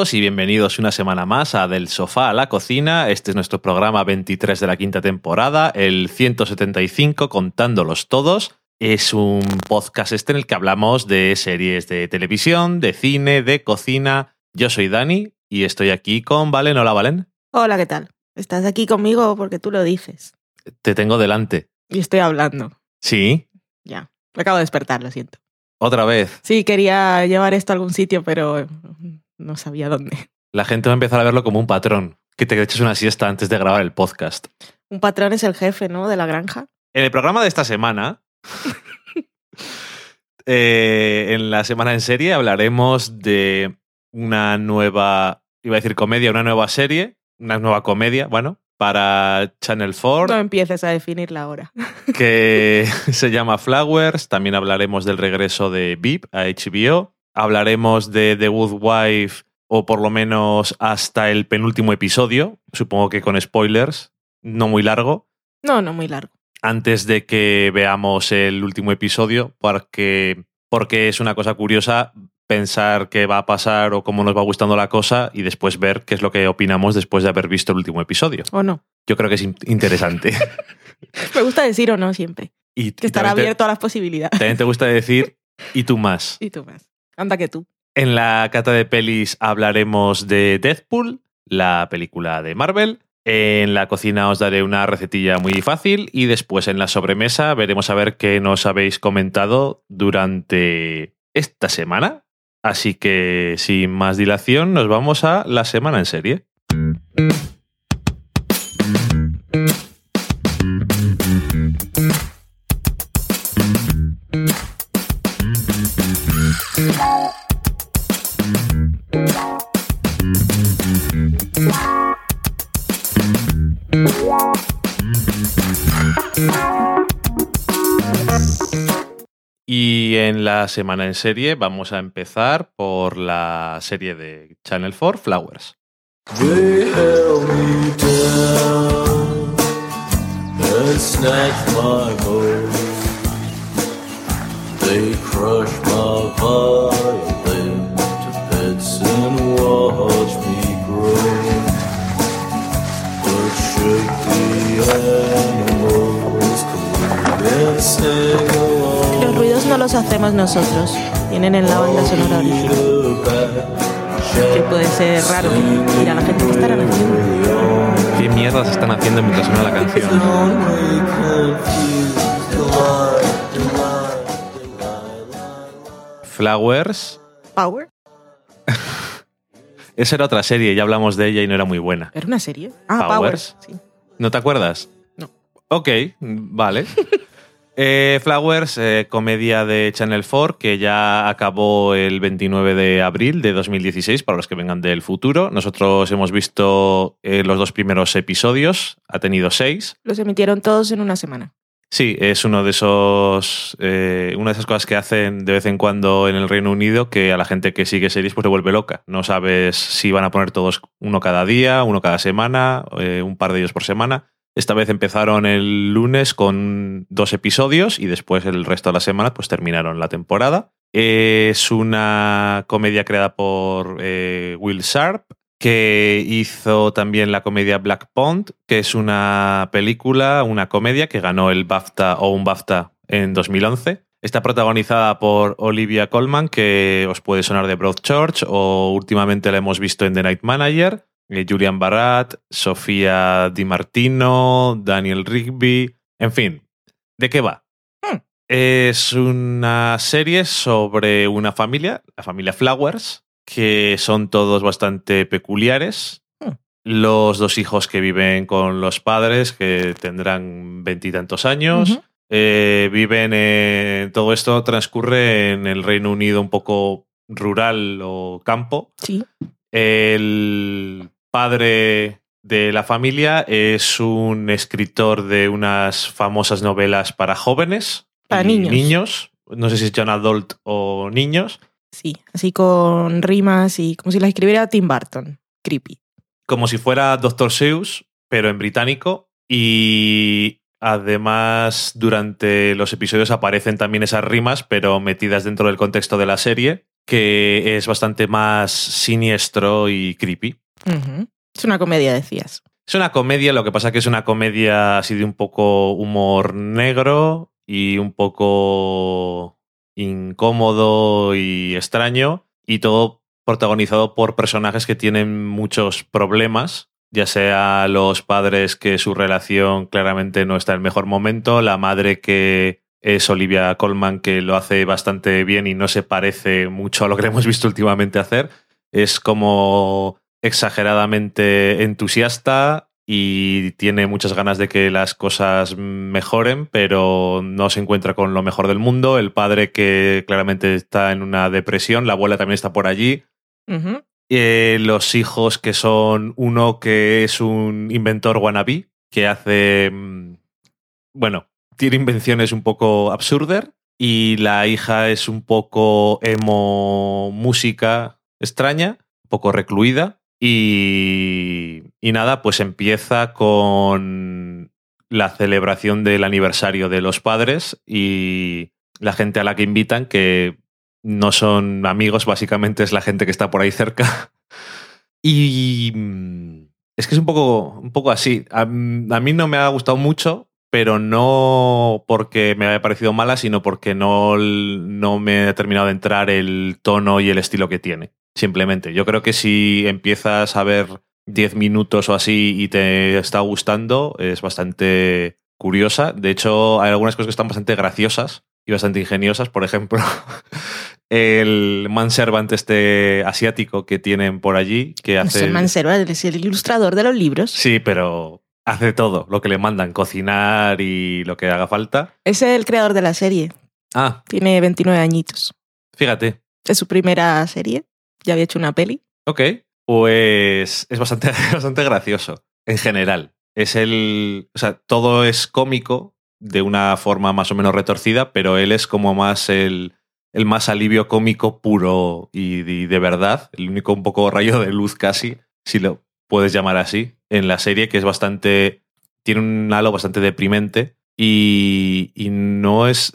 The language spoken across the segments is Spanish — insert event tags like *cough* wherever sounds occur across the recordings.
Todos y bienvenidos una semana más a Del Sofá a la Cocina. Este es nuestro programa 23 de la quinta temporada, el 175 contándolos todos. Es un podcast este en el que hablamos de series de televisión, de cine, de cocina. Yo soy Dani y estoy aquí con Valen. Hola, Valen. Hola, ¿qué tal? Estás aquí conmigo porque tú lo dices. Te tengo delante. Y estoy hablando. ¿Sí? Ya. Me acabo de despertar, lo siento. ¿Otra vez? Sí, quería llevar esto a algún sitio, pero no sabía dónde. *laughs* La gente va a empezar a verlo como un patrón, que te eches una siesta antes de grabar el podcast. Un patrón es el jefe, ¿no? De la granja. En el programa de esta semana, *laughs* eh, en la semana en serie, hablaremos de una nueva, iba a decir comedia, una nueva serie, una nueva comedia, bueno, para Channel 4. No empieces a definirla ahora. *laughs* que se llama Flowers. También hablaremos del regreso de VIP a HBO hablaremos de The Good Wife o por lo menos hasta el penúltimo episodio, supongo que con spoilers, no muy largo. No, no muy largo. Antes de que veamos el último episodio, porque, porque es una cosa curiosa pensar qué va a pasar o cómo nos va gustando la cosa y después ver qué es lo que opinamos después de haber visto el último episodio. ¿O no? Yo creo que es interesante. *laughs* Me gusta decir o no siempre. Y, que estar abierto a las posibilidades. También te gusta decir y tú más. Y tú más. Anda que tú. En la cata de pelis hablaremos de Deadpool, la película de Marvel. En la cocina os daré una recetilla muy fácil y después en la sobremesa veremos a ver qué nos habéis comentado durante esta semana. Así que sin más dilación nos vamos a la semana en serie. En la semana en serie vamos a empezar por la serie de Channel 4, Flowers. Sing no los hacemos nosotros, vienen en la banda sonora original. Que puede ser raro. Mira, la gente que estará haciendo. ¿Qué mierdas están haciendo mientras suena la canción? Flowers. Power. *laughs* Esa era otra serie, ya hablamos de ella y no era muy buena. ¿Era una serie? Ah, Powers. Sí. ¿No te acuerdas? No. Ok, vale. *laughs* Eh, Flowers, eh, comedia de Channel 4, que ya acabó el 29 de abril de 2016, para los que vengan del futuro. Nosotros hemos visto eh, los dos primeros episodios, ha tenido seis. Los emitieron todos en una semana. Sí, es uno de esos, eh, una de esas cosas que hacen de vez en cuando en el Reino Unido que a la gente que sigue series pues le vuelve loca. No sabes si van a poner todos uno cada día, uno cada semana, eh, un par de ellos por semana. Esta vez empezaron el lunes con dos episodios y después el resto de la semana pues terminaron la temporada. Es una comedia creada por eh, Will Sharp, que hizo también la comedia Black Pond, que es una película, una comedia que ganó el BAFTA o un BAFTA en 2011. Está protagonizada por Olivia Colman, que os puede sonar de Broadchurch, o últimamente la hemos visto en The Night Manager, eh, Julian Barat, Sofía Di Martino, Daniel Rigby, en fin. ¿De qué va? Hmm. Es una serie sobre una familia, la familia Flowers, que son todos bastante peculiares. Hmm. Los dos hijos que viven con los padres, que tendrán veintitantos años. Eh, viven en. Todo esto transcurre en el Reino Unido un poco rural o campo. Sí. El padre de la familia es un escritor de unas famosas novelas para jóvenes. Para niños. Niños. No sé si es John Adult o niños. Sí, así con rimas y como si las escribiera Tim Burton. Creepy. como si fuera Dr. Seuss, pero en británico. Y además, durante los episodios aparecen también esas rimas, pero metidas dentro del contexto de la serie, que es bastante más siniestro y creepy. Es una comedia, decías. Es una comedia, lo que pasa que es una comedia así de un poco humor negro y un poco incómodo y extraño y todo protagonizado por personajes que tienen muchos problemas, ya sea los padres que su relación claramente no está en el mejor momento, la madre que es Olivia Colman que lo hace bastante bien y no se parece mucho a lo que hemos visto últimamente hacer, es como exageradamente entusiasta y tiene muchas ganas de que las cosas mejoren, pero no se encuentra con lo mejor del mundo. El padre que claramente está en una depresión, la abuela también está por allí. Eh, los hijos que son uno que es un inventor wannabe, que hace, mm, bueno, tiene invenciones un poco absurdas, y la hija es un poco emo música extraña, un poco recluida, y, y nada, pues empieza con la celebración del aniversario de los padres y la gente a la que invitan, que no son amigos, básicamente es la gente que está por ahí cerca. *laughs* Y mm, es que es un poco, un poco así. A, a mí no me ha gustado mucho, pero no porque me haya parecido mala, sino porque no, no me ha terminado de entrar el tono y el estilo que tiene. Simplemente. Yo creo que si empiezas a ver 10 minutos o así y te está gustando, es bastante curiosa. De hecho, hay algunas cosas que están bastante graciosas y bastante ingeniosas. Por ejemplo, *laughs* el manservant este asiático que tienen por allí, que Es hace... el mansero, es el ilustrador de los libros. Sí, pero hace todo lo que le mandan, cocinar y lo que haga falta. Es el creador de la serie. Ah, Tiene 29 añitos. fíjate. Es su primera serie. Ya había hecho una peli. Ok. Pues es bastante, *laughs* bastante gracioso. En general. Es el. O sea, todo es cómico de una forma más o menos retorcida, pero él es como más el, el más alivio cómico puro y, de verdad. El único un poco rayo de luz casi, si lo puedes llamar así, en la serie, que es bastante. Tiene un halo bastante deprimente. Y, y no es.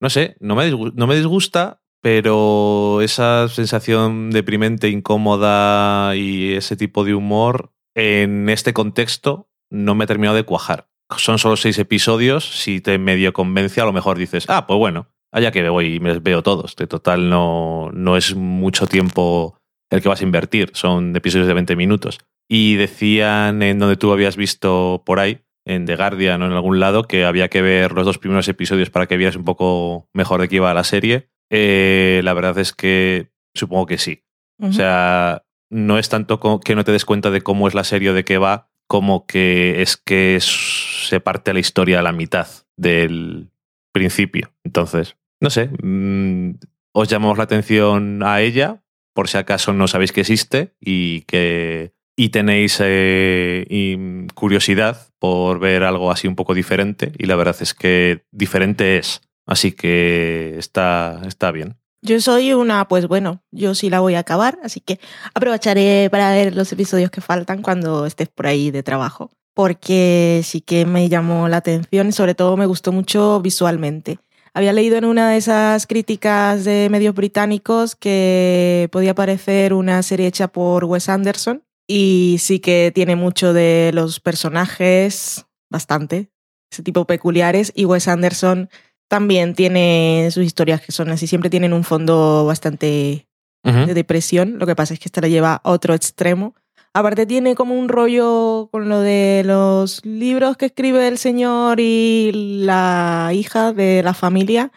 No sé, no me, no me disgusta, pero esa sensación deprimente, incómoda y ese tipo de humor en este contexto no me ha terminado de cuajar. Son solo seis episodios, si te medio convence, a lo mejor dices, ah, pues bueno, allá que voy y me veo todos. De total, no, no es mucho tiempo el que vas a invertir, son episodios de 20 minutos. Y decían en donde tú habías visto por ahí, en The Guardian o en algún lado, que había que ver los dos primeros episodios para que vieras un poco mejor de qué iba la serie. Eh, la verdad es que supongo que sí. O sea, no es tanto que no te des cuenta de cómo es la serie o de qué va, como que es que se parte la historia a la mitad del principio. Entonces, no sé, mm, os llamamos la atención a ella, por si acaso no sabéis que existe y que y tenéis eh, y curiosidad por ver algo así un poco diferente. Y la verdad es que diferente es. Así que está, está bien. Yo soy una, pues bueno, yo sí la voy a acabar, así que aprovecharé para ver los episodios que faltan cuando estés por ahí de trabajo, porque sí que me llamó la atención y sobre todo me gustó mucho visualmente. Había leído en una de esas críticas de medios británicos que podía parecer una serie hecha por Wes Anderson y sí que tiene mucho de los personajes, bastante, ese tipo peculiares y Wes Anderson también tiene sus historias que son así, siempre tienen un fondo bastante de depresión. Lo que pasa es que esta la lleva a otro extremo. Aparte tiene como un rollo con lo de los libros que escribe el señor y la hija de la familia.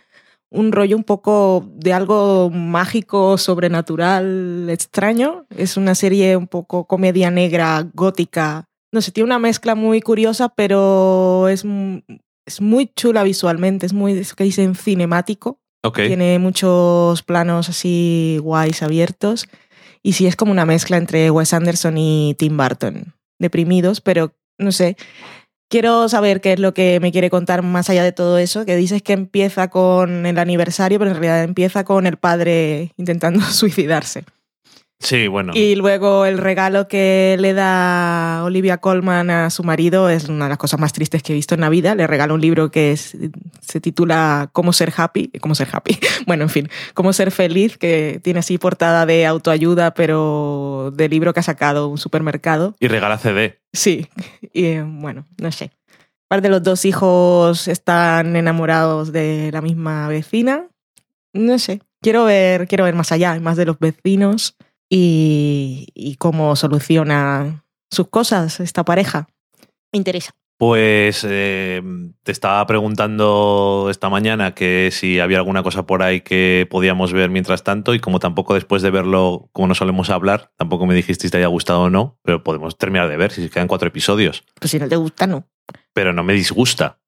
Un rollo un poco de algo mágico, sobrenatural, extraño. Es una serie un poco comedia negra, gótica. No sé, tiene una mezcla muy curiosa, pero es, es muy chula visualmente. Es muy, eso que dicen, cinemático. Tiene muchos planos así guays abiertos. Y sí es como una mezcla entre Wes Anderson y Tim Burton. Deprimidos, pero no sé. Quiero saber qué es lo que me quiere contar más allá de todo eso, que dices que empieza con el aniversario, pero en realidad empieza con el padre intentando *laughs* suicidarse. Sí, bueno. Y luego el regalo que le da Olivia Colman a su marido es una de las cosas más tristes que he visto en la vida. Le regala un libro que es- se titula Cómo ser happy. ¿Cómo ser happy? *laughs* Bueno, en fin, Cómo ser feliz, que tiene así portada de autoayuda, pero de libro que ha sacado un supermercado. Y regala CD. Sí, y eh, bueno, no sé. Aparte, los dos hijos están enamorados de la misma vecina. No sé. Quiero ver, quiero ver más allá, más de los vecinos y, y cómo soluciona sus cosas esta pareja. Me interesa. Pues eh, te estaba preguntando esta mañana que si había alguna cosa por ahí que podíamos ver mientras tanto y como tampoco después de verlo, como no solemos hablar, tampoco me dijiste si te haya gustado o no, pero podemos terminar de ver si quedan cuatro episodios. Pues si no te gusta, no. Pero no me disgusta.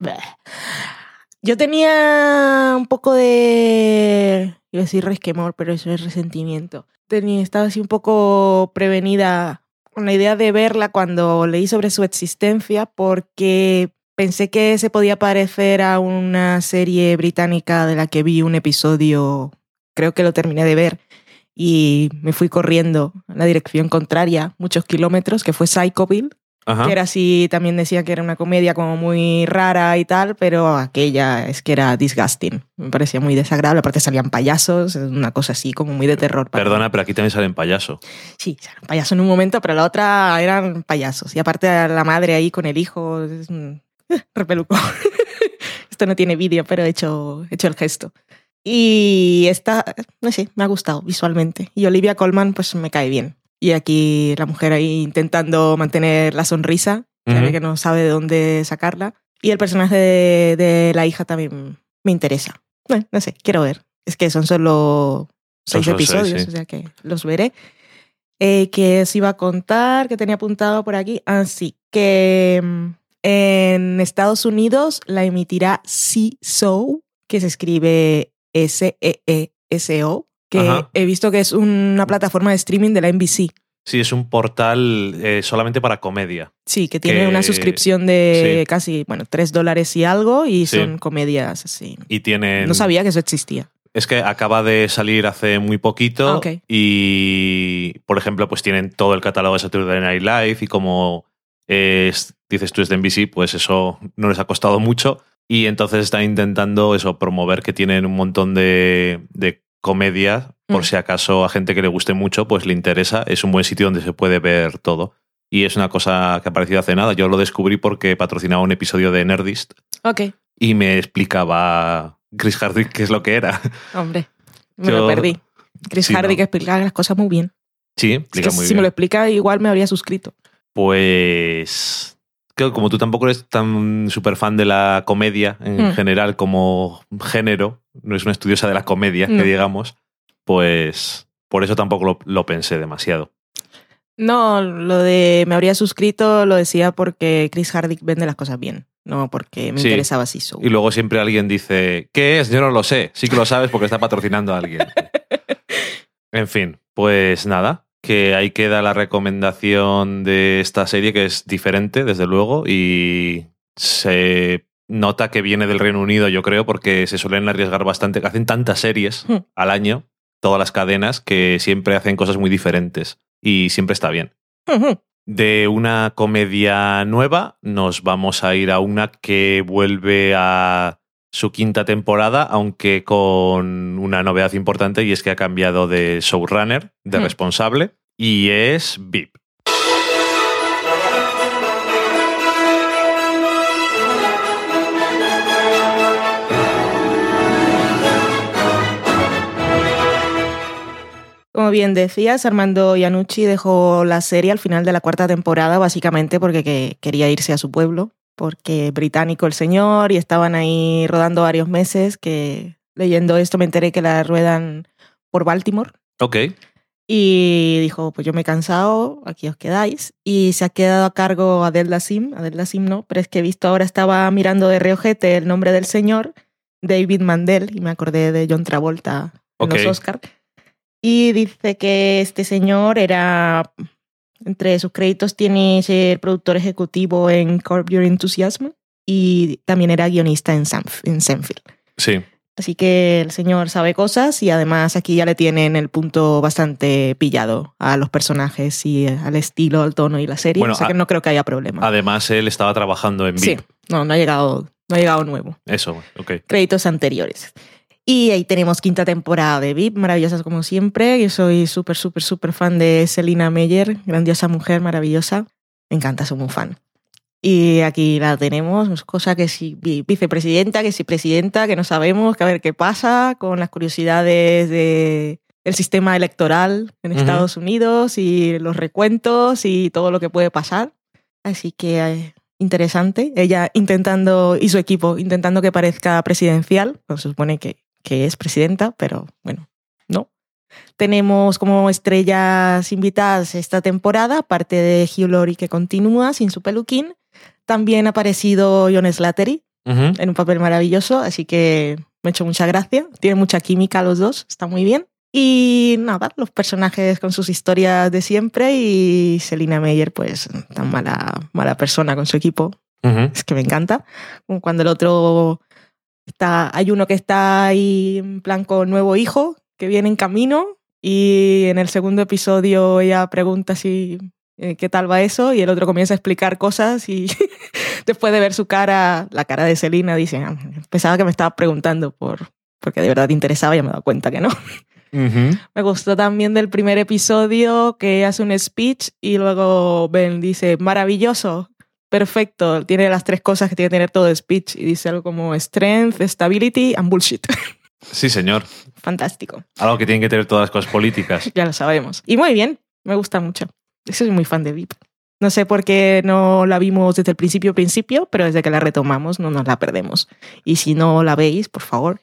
Yo tenía un poco de. Decir resquemor, pero eso es resentimiento. Tenía, estaba así un poco prevenida con la idea de verla cuando leí sobre su existencia, porque pensé que se podía parecer a una serie británica de la que vi un episodio. Creo que lo terminé de ver. Y me fui corriendo en la dirección contraria, muchos kilómetros, que fue Psychoville Ajá. que era así, también decía que era una comedia como muy rara y tal, pero aquella es que era disgusting. Me parecía muy desagradable. Aparte salían payasos, una cosa así como muy de terror. para mí. Perdona, pero aquí también salen payaso. Sí, eran payasos en un momento, pero la otra eran payasos. Y aparte la madre ahí con el hijo, es un eh, repeluco. *laughs* Esto no tiene vídeo, pero he hecho, he hecho el gesto. Y esta, no sé, me ha gustado visualmente. Y Olivia Colman, pues me cae bien. Y aquí la mujer ahí intentando mantener la sonrisa, ve que no sabe de dónde sacarla. Y el personaje de, de la hija también me interesa. Bueno, no sé, quiero ver. Es que son solo Son seis solo seis, episodios, sí. o sea que los veré. Eh, que os iba a contar, que tenía apuntado por aquí. Así que mm, en Estados Unidos la emitirá CSO, que se escribe S-E-E-S-O, que Ajá. he visto que es una plataforma de streaming de la NBC. Sí, es un portal eh, solamente para comedia. Sí, que tiene Que- una suscripción de sí. casi, bueno, tres dólares y algo y Sí. son comedias así. Y tienen. No sabía que eso existía. Es que acaba de salir hace muy poquito Ah, y, por ejemplo, pues tienen todo el catálogo de Saturday Night Live y como es- dices tú es de NBC, pues eso no les ha costado mucho y entonces están intentando eso, promover que tienen un montón de, de comedia por Mm. si acaso a gente que le guste mucho pues le interesa. Es un buen sitio donde se puede ver todo. Y es una cosa que ha aparecido hace nada. Yo lo descubrí porque patrocinaba un episodio de Nerdist Ok, y me explicaba Chris Hardwick qué es lo que era. hombre, me Yo- lo perdí. Chris Sí, no. que explica las cosas muy bien. Sí, Es que muy si bien. me lo explica, igual me habría suscrito. Pues. Creo que como tú tampoco eres tan súper fan de la comedia en Mm. general como género, no es una estudiosa de la comedia, No. que digamos, pues por eso tampoco lo, lo pensé demasiado. No, lo de me habría suscrito lo decía porque Chris Hardy vende las cosas bien, no porque me Sí. interesaba así. so. Y luego siempre alguien dice, ¿qué es? Yo no lo sé. Sí que lo sabes porque está patrocinando a alguien. *laughs* en fin, pues nada, que ahí queda la recomendación de esta serie que es diferente, desde luego, y se nota que viene del Reino Unido, yo creo, porque se suelen arriesgar bastante, hacen tantas series Hmm. al año, todas las cadenas, que siempre hacen cosas muy diferentes y siempre está bien. De una comedia nueva nos vamos a ir a una que vuelve a su quinta temporada, aunque con una novedad importante y es que ha cambiado de showrunner, de Hmm. responsable, y es VIP. Como bien decías, Armando Iannucci dejó la serie al final de la cuarta temporada, básicamente porque que- quería irse a su pueblo, porque británico el señor y estaban ahí rodando varios meses, que leyendo esto me enteré que la ruedan por Baltimore. Ok, Y dijo, pues yo me he cansado, aquí os quedáis. Y se ha quedado a cargo Adel Sim, Adel Sim no, pero es que he visto ahora estaba mirando de reojete el nombre del señor, David Mandel, y me acordé de John Travolta en Ok. los Oscar. Y dice que este señor era, entre sus créditos tiene ser productor ejecutivo en Curb Your Enthusiasm y también era guionista en, Sanf- en Seinfeld. sí. Así que el señor sabe cosas y además aquí ya le tienen el punto bastante pillado a los personajes y al estilo, al tono y la serie. Bueno, o sea que no creo que haya problema. Además, él estaba trabajando en sí, VIP. no, no ha llegado, no ha llegado nuevo. Eso, ok. créditos anteriores. Y ahí tenemos quinta temporada de VIP, maravillosas como siempre. Yo soy súper, súper, súper fan de Selina Meyer, grandiosa mujer, maravillosa. Me encanta, soy muy fan. Y aquí la tenemos, cosa que si vi- vicepresidenta, que si presidenta, que no sabemos, que a ver qué pasa con las curiosidades de el sistema electoral en. Estados Unidos y los recuentos y todo lo que puede pasar. Así que eh, interesante. Ella intentando, y su equipo intentando que parezca presidencial. Pues se supone que, que es presidenta, pero bueno, no. Tenemos como estrellas invitadas esta temporada, aparte de Hugh Laurie que continúa sin su peluquín. También ha aparecido John Slattery en un papel maravilloso, así que me ha hecho mucha gracia. Tiene mucha química los dos, está muy bien. Y nada, los personajes con sus historias de siempre y Selina Meyer, pues tan mala, mala persona con su equipo. Es que me encanta. Como Cuando el otro está, hay uno que está ahí en plan con nuevo hijo que viene en camino y en el segundo episodio ella pregunta si eh, qué tal va eso y el otro comienza a explicar cosas y *laughs* después de ver su cara, la cara de Selina, dice, "Ah, pensaba que me estaba preguntando por porque de verdad te interesaba y ya me he dado cuenta que no. *laughs* Me gustó también del primer episodio que hace un speech y luego Ben dice, maravilloso, perfecto, tiene las tres cosas que tiene que tener todo speech y dice algo como strength, stability and bullshit. *laughs* Sí, señor. Fantástico, Algo que tienen que tener todas las cosas políticas. *laughs* ya lo sabemos. Y muy bien, me gusta mucho. Soy muy fan de VIP. No sé por qué no la vimos desde el principio principio, pero desde que la retomamos no nos la perdemos. Y si no la veis, por favor,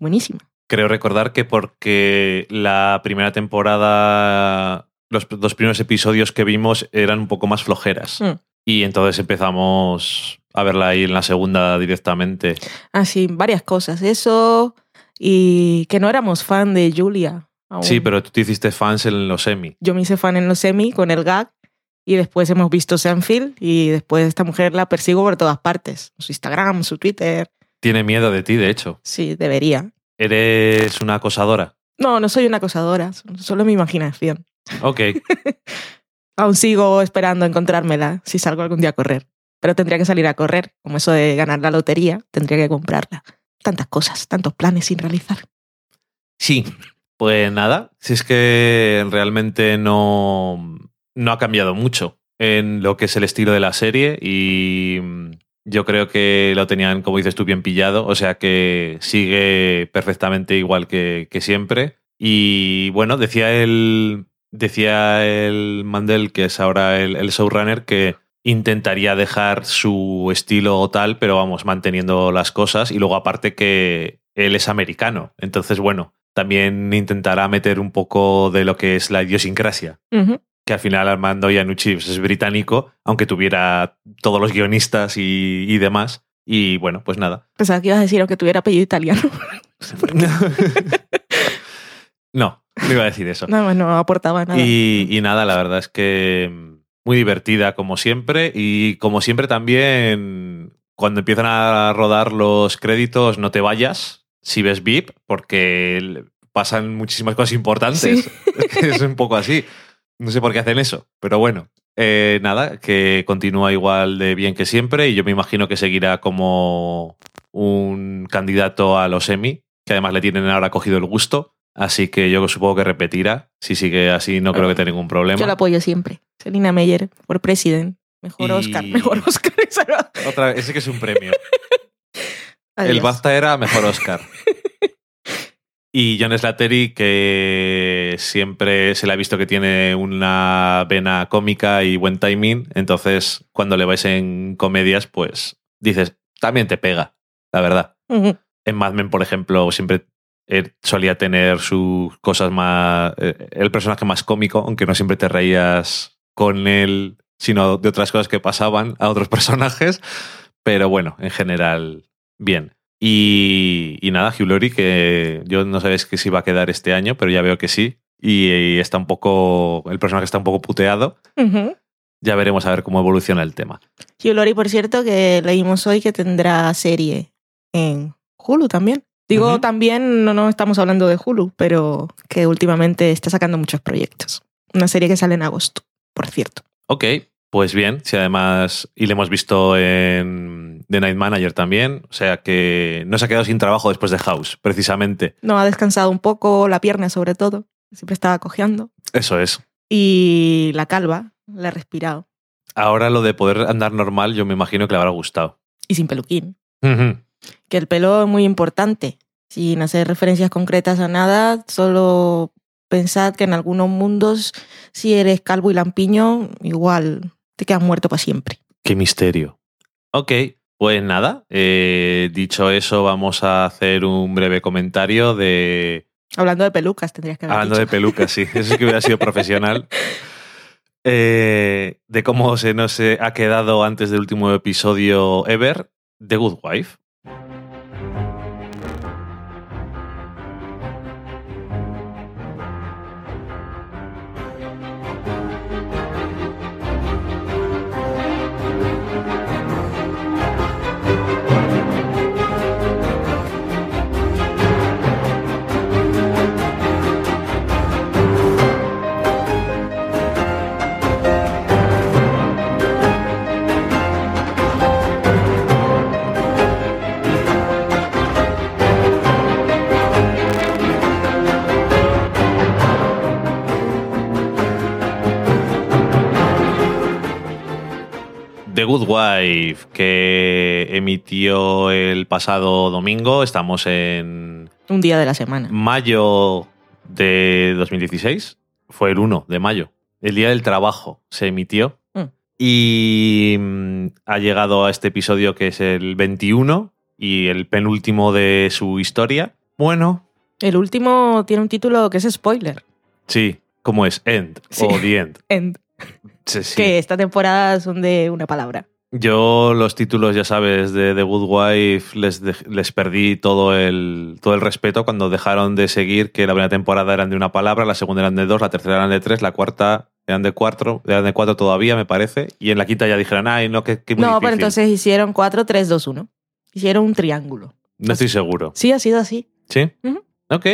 buenísima. Creo recordar que porque la primera temporada, los dos primeros episodios que vimos eran un poco más flojeras. Mm. Y entonces empezamos a verla ahí en la segunda directamente. Así, varias cosas. Eso y que no éramos fan de Julia. aún. Sí, pero tú te hiciste fans en los semi. Yo me hice fan en los semi con el gag y después hemos visto Sanfield y después esta mujer la persigo por todas partes. Su Instagram, su Twitter. Tiene miedo de ti, de hecho. Sí, debería. Eres una acosadora. No, no soy una acosadora, solo mi imaginación. Ok. *laughs* Aún sigo esperando encontrármela si salgo algún día a correr. Pero tendría que salir a correr, como eso de ganar la lotería, tendría que comprarla. Tantas cosas, tantos planes sin realizar. Sí. Pues nada, si es que realmente no, no ha cambiado mucho en lo que es el estilo de la serie y yo creo que lo tenían, como dices tú, bien pillado, o sea que sigue perfectamente igual que, que siempre. Y bueno, decía el, decía el Mandel, que es ahora el, el showrunner, que intentaría dejar su estilo o tal, pero vamos, manteniendo las cosas. Y luego aparte que él es americano. Entonces, bueno, también intentará meter un poco de lo que es la idiosincrasia. Que al final Armando Iannucci pues, es británico, aunque tuviera todos los guionistas y, y demás. Y bueno, pues nada. Pensaba que ibas a decir aunque tuviera apellido italiano. *laughs* *laughs* *laughs* no, no iba a decir eso. No, no aportaba nada. Y, y nada, la verdad es que mm, muy divertida como siempre y como siempre también cuando empiezan a rodar los créditos no te vayas si ves VIP porque pasan muchísimas cosas importantes. Sí. *laughs* es un poco así. No sé por qué hacen eso, pero bueno. Eh, nada, que continúa igual de bien que siempre y yo me imagino que seguirá como un candidato a los Emmy, que además le tienen ahora cogido el gusto. Así que yo supongo que repetirá. Si sigue así, no creo que tenga ningún problema. Yo la apoyo siempre. Selina Meyer, por president. Mejor Y- Oscar, mejor Oscar. *laughs* Esa era- Otra, ese que es un premio. *laughs* Adiós. El BAFTA era mejor Oscar. *laughs* Y John Slattery, que siempre se le ha visto que tiene una vena cómica y buen timing. Entonces, cuando le vais en comedias, pues dices, también te pega, la verdad. En Mad Men, por ejemplo, siempre eh, solía tener sus cosas más. eh, el personaje más cómico, aunque no siempre te reías con él, sino de otras cosas que pasaban a otros *laughs* personajes. Pero bueno, en general, bien. Y, y nada, Hugh Laurie, que yo no sabéis que si va a quedar este año, pero ya veo que sí. Y, y está un poco. El personaje está un poco puteado. Ya veremos a ver cómo evoluciona el tema. Hugh Laurie, por cierto, que leímos hoy que tendrá serie en Hulu también. Digo, también no, no estamos hablando de Hulu, pero que últimamente está sacando muchos proyectos. Una serie que sale en agosto, por cierto. Ok, pues bien, si además, y le hemos visto en The Night Manager también, o sea que no se ha quedado sin trabajo después de House, precisamente. No ha descansado un poco, la pierna sobre todo. Siempre estaba cojeando. Eso es. Y la calva, la ha respirado. Ahora lo de poder andar normal, yo me imagino que le habrá gustado. Y sin peluquín. Que el pelo es muy importante. Sin hacer referencias concretas a nada, solo pensad que en algunos mundos, si eres calvo y lampiño, igual te quedas muerto para siempre. Qué misterio. Ok, pues nada, eh, dicho eso, vamos a hacer un breve comentario de... Hablando de pelucas, tendrías que haber Hablando de pelucas, sí, eso es que hubiera sido profesional. *laughs* Eh, de cómo se nos eh, ha quedado antes del último episodio ever, The Good Wife. Good Wife, que emitió el pasado domingo. Estamos en Un día de la semana. mayo de 2016. Fue el 1 de mayo. El día del trabajo se emitió. Mm. Y mm, ha llegado a este episodio que es el 21 y el penúltimo de su historia. Bueno, El último tiene un título que es spoiler. sí, como es End Sí. o The End. End. Sí, sí. Que esta temporada son de una palabra. Yo los títulos, ya sabes, de The Good Wife les, de- les perdí todo el, todo el respeto cuando dejaron de seguir que la primera temporada eran de una palabra, la segunda eran de dos, la tercera eran de tres, la cuarta eran de cuatro, eran de cuatro todavía, me parece, y en la quinta ya dijeron, ay, no, que, que muy No, pero difícil". entonces hicieron 4, 3, 2, 1. Hicieron un triángulo. No estoy seguro. Sí, ha sido así. ¿Sí? Ujú. Ok.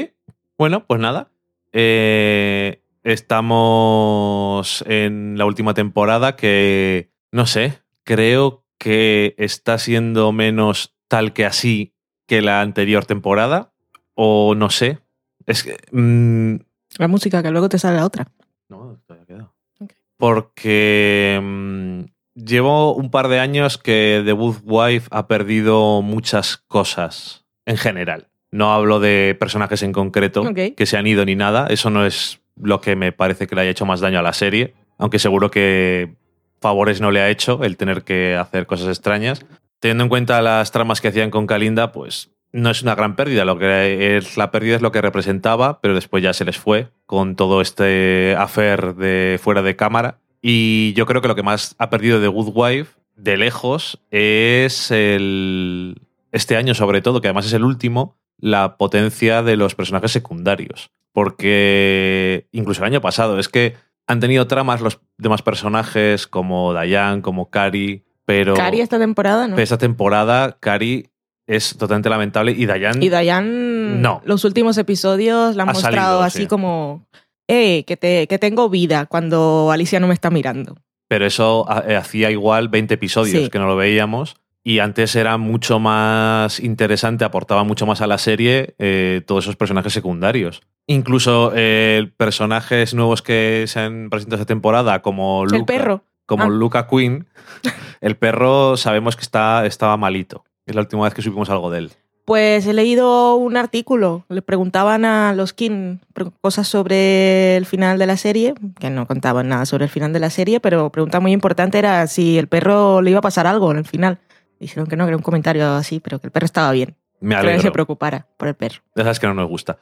Bueno, pues nada. Eh, estamos en la última temporada que, no sé, creo que está siendo menos tal que así que la anterior temporada. O no sé. Es que... mm, La música, que luego te sale la otra. no, todavía queda. Ok. Porque mm, llevo un par de años que The Good Wife ha perdido muchas cosas en general. No hablo de personajes en concreto que se han ido ni nada. Eso no es lo que me parece que le haya hecho más daño a la serie. Aunque seguro que favores no le ha hecho el tener que hacer cosas extrañas. Teniendo en cuenta las tramas que hacían con Kalinda, pues no es una gran pérdida. Lo que es la pérdida es lo que representaba, pero después ya se les fue con todo este affair de fuera de cámara. Y yo creo que lo que más ha perdido de Good Wife, de lejos, es el. Este año, sobre todo, que además es el último, la potencia de los personajes secundarios. Porque incluso el año pasado, es que han tenido tramas los demás personajes, como Diane, como Kari, pero. Cari esta temporada, ¿no? esta temporada, Kari es totalmente lamentable y Diane. Y Dayan, No. los últimos episodios la han Ha mostrado salido, así sí. como, eh, que, te, que tengo vida cuando Alicia no me está mirando. Pero eso eh, hacía igual 20 episodios Sí. que no lo veíamos. Y antes era mucho más interesante, aportaba mucho más a la serie eh, todos esos personajes secundarios. Incluso eh, personajes nuevos que se han presentado esta temporada, como Luca, El perro. como Ah. Luca Quinn. *laughs* El perro sabemos que está, estaba malito. Es la última vez que supimos algo de él. Pues he leído un artículo, le preguntaban a los King cosas sobre el final de la serie, que no contaban nada sobre el final de la serie, pero pregunta muy importante era si el perro le iba a pasar algo en el final. Dijeron que no, que era un comentario así, pero que el perro estaba bien, Me que alegro. se preocupara por el perro. De esas que no nos gusta.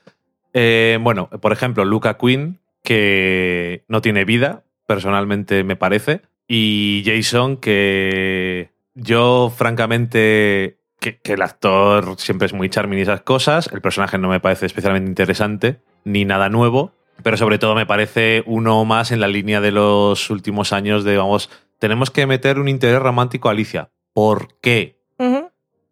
Eh, bueno, por ejemplo, Luca Quinn, que no tiene vida, personalmente me parece. Y Jason, que yo, francamente, que, que el actor siempre es muy charming y esas cosas. El personaje no me parece especialmente interesante, ni nada nuevo. Pero sobre todo me parece uno más en la línea de los últimos años de, vamos, tenemos que meter un interés romántico a Alicia. ¿Por qué?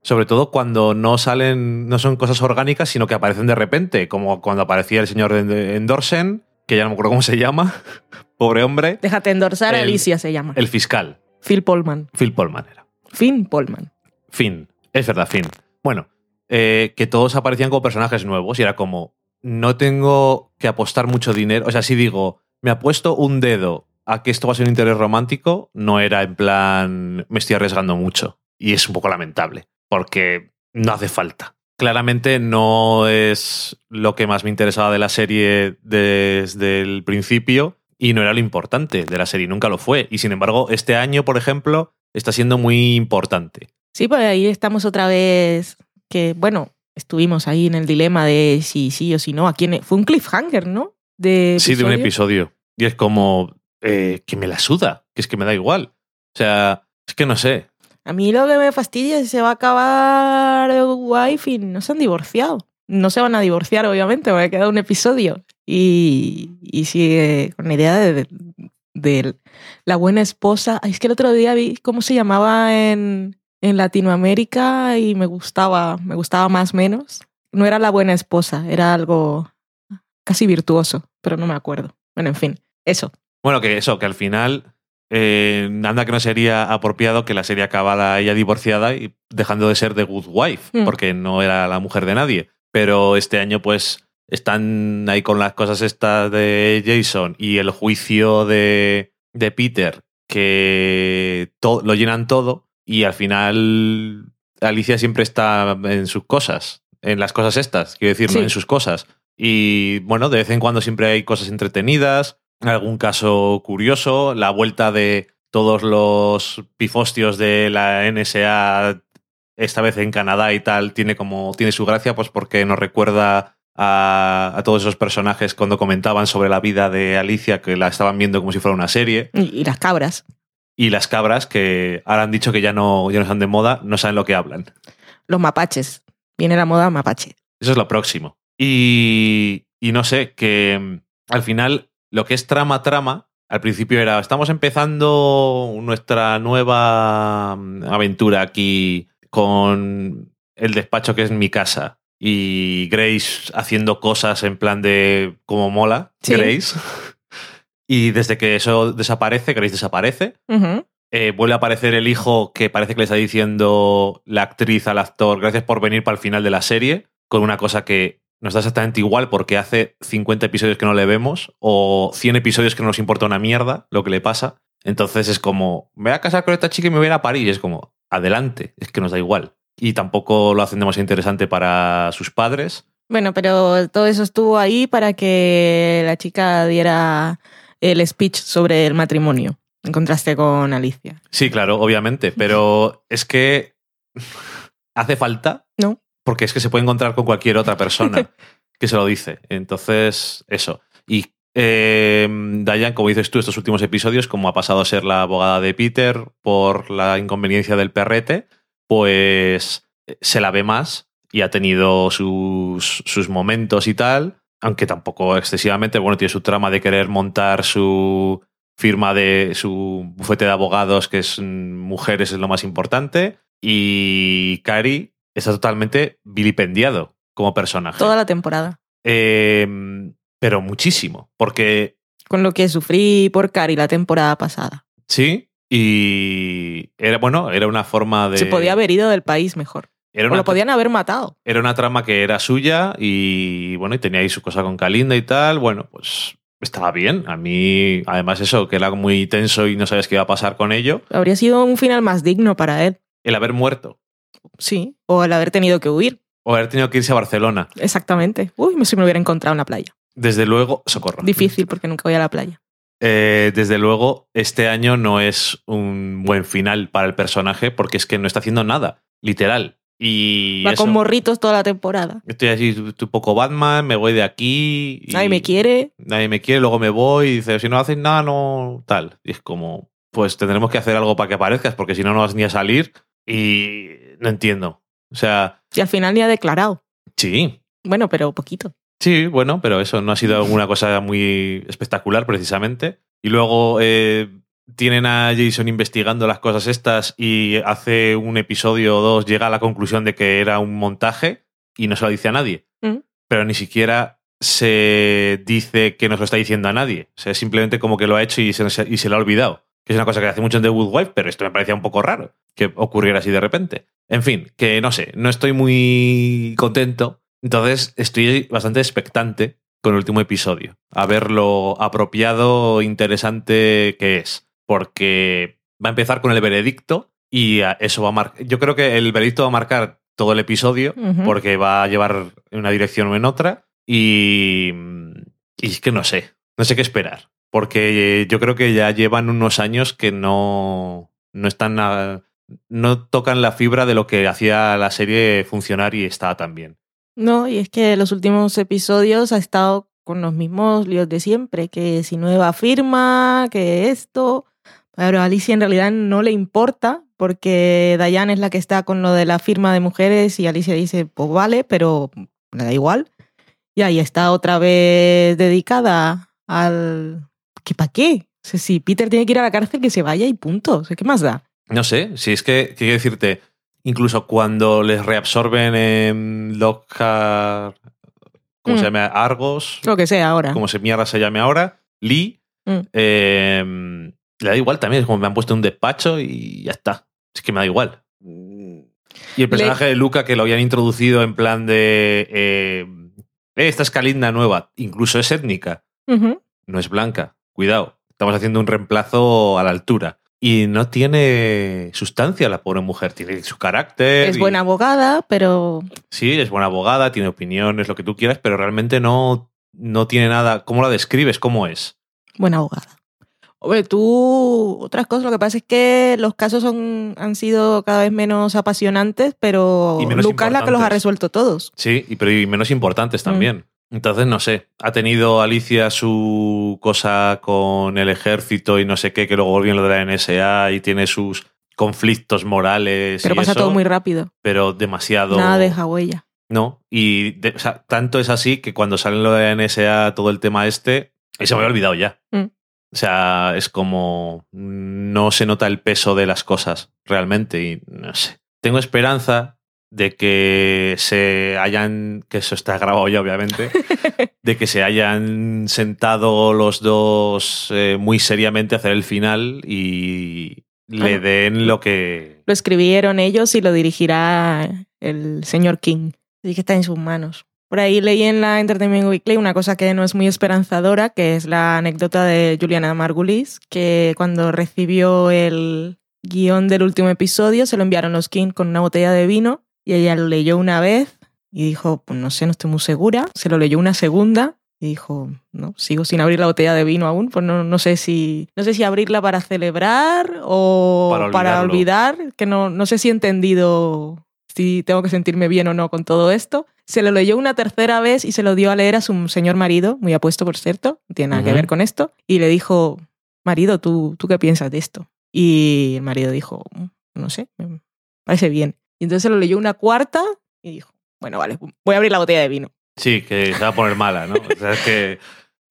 Sobre todo cuando no salen, no son cosas orgánicas, sino que aparecen de repente, como cuando aparecía el señor Endorsen, que ya no me acuerdo cómo se llama, *laughs* pobre hombre. Déjate endorsar, El- Alicia se llama. El fiscal, Phil Pullman. Phil Pullman era. Finn Pullman. Finn, es verdad, Finn. Bueno, eh, que todos aparecían como personajes nuevos y era como, no tengo que apostar mucho dinero. O sea, si digo, me apuesto un dedo a que esto va a ser un interés romántico, no era en plan, me estoy arriesgando mucho. Y es un poco lamentable, porque no hace falta. Claramente no es lo que más me interesaba de la serie desde el principio y no era lo importante de la serie, nunca lo fue. Y sin embargo, este año, por ejemplo, está siendo muy importante. Sí, pues ahí estamos otra vez que, bueno, estuvimos ahí en el dilema de si sí o si no. ¿A quién? Fue un cliffhanger, ¿no? De Sí, de un episodio. Y es como eh, que me la suda, que es que me da igual. O sea, es que no sé. A mí lo que me fastidia es que se va a acabar y no se han divorciado. No se van a divorciar, obviamente, porque queda un episodio. Y, y sigue con la idea de, de la buena esposa. Es que el otro día vi cómo se llamaba en, en Latinoamérica y me gustaba, me gustaba más menos. No era la buena esposa, era algo casi virtuoso, pero no me acuerdo. Bueno, en fin, eso. Bueno, que eso, que al final, eh, anda que no sería apropiado que la serie acabara ella divorciada y dejando de ser The Good Wife, Mm. porque no era la mujer de nadie. Pero este año, pues, están ahí con las cosas estas de Jason y el juicio de, de Peter, que lo llenan todo y al final Alicia siempre está en sus cosas, en las cosas estas, quiero decir, no en sus cosas. Y bueno, de vez en cuando siempre hay cosas entretenidas, algún caso curioso, la vuelta de todos los pifostios de la NSA, esta vez en Canadá y tal, tiene como tiene su gracia, pues porque nos recuerda a, a todos esos personajes cuando comentaban sobre la vida de Alicia, que la estaban viendo como si fuera una serie, Y, y las cabras. y las cabras que ahora han dicho que ya no, ya no están de moda, no saben lo que hablan. Los mapaches. Viene la moda mapache. Eso es lo próximo. Y, y no sé, que mm, al final lo que es trama, trama, al principio era, estamos empezando nuestra nueva mm, aventura aquí con el despacho que es mi casa y Grace haciendo cosas en plan de como mola, Sí. Grace. *laughs* Y desde que eso desaparece, Grace desaparece, eh, vuelve a aparecer el hijo que parece que le está diciendo la actriz al actor, gracias por venir para el final de la serie, con una cosa que nos da exactamente igual porque hace 50 episodios que no le vemos o 100 episodios que no nos importa una mierda lo que le pasa. Entonces es como, me voy a casar con esta chica y me voy a ir a París. Es como, adelante, es que nos da igual. Y tampoco lo hacen demasiado interesante para sus padres. Bueno, pero todo eso estuvo ahí para que la chica diera el speech sobre el matrimonio, en contraste con Alicia. Sí, claro, obviamente, pero *laughs* es que *laughs* hace falta. No. Porque es que se puede encontrar con cualquier otra persona *laughs* que se lo dice. Entonces, eso. Y eh, Diane, como dices tú, estos últimos episodios, como ha pasado a ser la abogada de Peter por la inconveniencia del perrete, pues eh, se la ve más y ha tenido sus, sus momentos y tal, aunque tampoco excesivamente. Bueno, tiene su trama de querer montar su firma de su bufete de abogados, que es mm, mujeres, es lo más importante. Y Cari está totalmente vilipendiado como personaje. Toda la temporada. Eh, pero muchísimo, porque Con lo que sufrí por Cari la temporada pasada. sí, y era bueno, era una forma de. Se podía haber ido del país mejor. Era O una, lo podían haber matado. era una trama que era suya y bueno, y tenía ahí su cosa con Kalinda y tal. Bueno, pues estaba bien. A mí, además, eso, que era muy tenso y no sabes qué iba a pasar con ello. Habría sido un final más digno para él. El haber muerto Sí. O el haber tenido que huir. o haber tenido que irse a Barcelona. Exactamente. Uy, me- si me hubiera encontrado en la playa. Desde luego, socorro. Difícil porque nunca voy a la playa. Eh, desde luego, este año no es un buen final para el personaje porque es que no está haciendo nada, literal. Y Va eso, con morritos toda la temporada. estoy así, tu poco Batman, me voy de aquí. y Nadie me quiere. Nadie me quiere, luego me voy y dice, si no haces nada, no tal. Y es como, pues tendremos que hacer algo para que aparezcas porque si no, no vas ni a salir. Y no entiendo. O sea, Y al final ni ha declarado. sí, Bueno, pero poquito. Sí, bueno, pero eso no ha sido una cosa muy espectacular precisamente. Y luego, eh, tienen a Jason investigando las cosas estas y hace un episodio o dos llega a la conclusión de que era un montaje y no se lo dice a nadie. Mm. Pero ni siquiera se dice que no se lo está diciendo a nadie. O sea, es simplemente como que lo ha hecho y se, y se lo ha olvidado. Que es una cosa que hace mucho en The Good Wife, pero esto me parecía un poco raro que ocurriera así de repente. En fin, que no sé, no estoy muy contento. Entonces estoy bastante expectante con el último episodio. A ver lo apropiado, interesante que es. Porque va a empezar con el veredicto y eso va a marcar. Yo creo que el veredicto va a marcar todo el episodio porque va a llevar en una dirección o en otra. Y, y es que no sé, no sé qué esperar. Porque yo creo que ya llevan unos años que no, no están. a- no tocan la fibra de lo que hacía la serie funcionar y estaba tan bien. No, y es que los últimos episodios ha estado con los mismos líos de siempre, que si nueva firma, que esto. Pero a Alicia en realidad no le importa, porque Diane es la que está con lo de la firma de mujeres y Alicia dice, pues vale, pero le da igual. Y ahí está otra vez dedicada al... ¿Qué para qué? O sea, si Peter tiene que ir a la cárcel, que se vaya y punto. O sea, ¿qué más da? No sé, si es que, quiero decirte, incluso cuando les reabsorben en Lockhart, ¿cómo se Mm. llama? Argos, Lo que sea ahora. como se mierda se llame ahora, Lee, Mm. eh, le da igual también, es como me han puesto en un despacho y ya está. Es que me da igual. Y el personaje de Luca que lo habían introducido en plan de... eh, "Eh, esta es Kalinda nueva, incluso es étnica, no es blanca. Cuidado, estamos haciendo un reemplazo a la altura. Y no tiene sustancia la pobre mujer, tiene su carácter. Es y- buena abogada, pero Sí, es buena abogada, tiene opiniones, lo que tú quieras, pero realmente no, no tiene nada. ¿Cómo la describes? ¿Cómo es? buena abogada. Hombre, tú, otras cosas, lo que pasa es que los casos son, han sido cada vez menos apasionantes, pero menos Luca es la que los ha resuelto todos. Sí, y, pero y menos importantes también. Entonces, no sé, ha tenido Alicia su cosa con el ejército y no sé qué, que luego volvió lo de la NSA y tiene sus conflictos morales. Pero y pasa eso, todo muy rápido. Pero demasiado. Nada deja huella. No, y de- o sea, tanto es así que cuando sale lo de la NSA, todo el tema este, y se me había olvidado ya. Mm. O sea, es como no se nota el peso de las cosas realmente y no sé. Tengo esperanza de que se hayan, que eso está grabado ya obviamente, *laughs* de que se hayan sentado los dos eh, muy seriamente a hacer el final y le Ah. den lo que... Lo escribieron ellos y lo dirigirá el señor King. Así que está en sus manos. Por ahí leí en la Entertainment Weekly una cosa que no es muy esperanzadora, que es la anécdota de Juliana Margulis, que cuando recibió el guion del último episodio se lo enviaron los King con una botella de vino y ella lo leyó una vez y dijo, pues no sé, no estoy muy segura. Se lo leyó una segunda y dijo, no, sigo sin abrir la botella de vino aún, pues no, no sé si no sé si abrirla para celebrar o Para olvidar, que no, no sé si he entendido si tengo que sentirme bien o no con todo esto. Se lo leyó una tercera vez y se lo dio a leer a su señor marido, muy apuesto por cierto, no tiene nada que ver con esto, y le dijo, marido, ¿tú, ¿tú qué piensas de esto? Y el marido dijo, "Mm, no sé, me parece bien. Y entonces se lo leyó una cuarta y dijo, bueno, vale, voy a abrir la botella de vino. Sí, que se va a poner mala, ¿no? O sea, es que,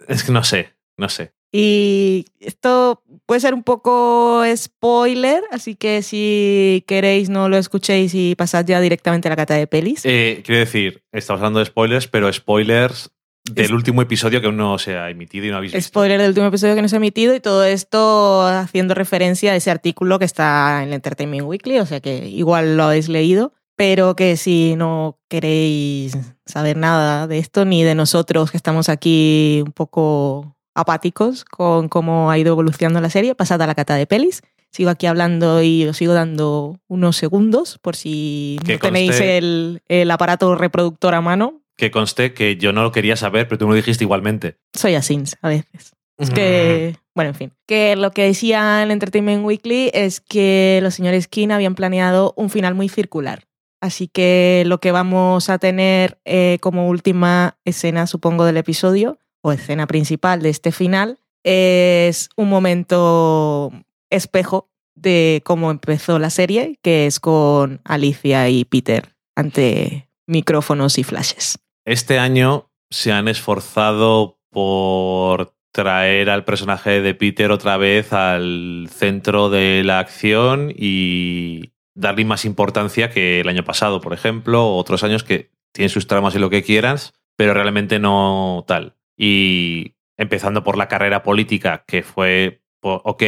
es que no sé, no sé. Y esto puede ser un poco spoiler, así que si queréis no lo escuchéis y pasad ya directamente a la cata de pelis. Eh, quiero decir, estamos hablando de spoilers, pero spoilers del Es- último episodio que aún no se ha emitido y no habéis visto. Spoiler del último episodio que no se ha emitido y todo esto haciendo referencia a ese artículo que está en la Entertainment Weekly, o sea que igual lo habéis leído, pero que si no queréis saber nada de esto ni de nosotros que estamos aquí un poco apáticos con cómo ha ido evolucionando la serie, pasad a la cata de pelis. Sigo aquí hablando y os sigo dando unos segundos por si no tenéis el, el aparato reproductor a mano. Que conste que yo no lo quería saber, pero tú me lo dijiste igualmente. Soy así a veces. Es que, bueno, en fin. Que lo que decía en Entertainment Weekly es que los señores King habían planeado un final muy circular. Así que lo que vamos a tener eh, como última escena, supongo, del episodio, o escena principal de este final, es un momento espejo de cómo empezó la serie, que es con Alicia y Peter ante micrófonos y flashes. Este año se han esforzado por traer al personaje de Peter otra vez al centro de la acción y darle más importancia que el año pasado, por ejemplo, o otros años que tienen sus tramas y lo que quieras, pero realmente no tal. Y empezando por la carrera política, que fue, ok,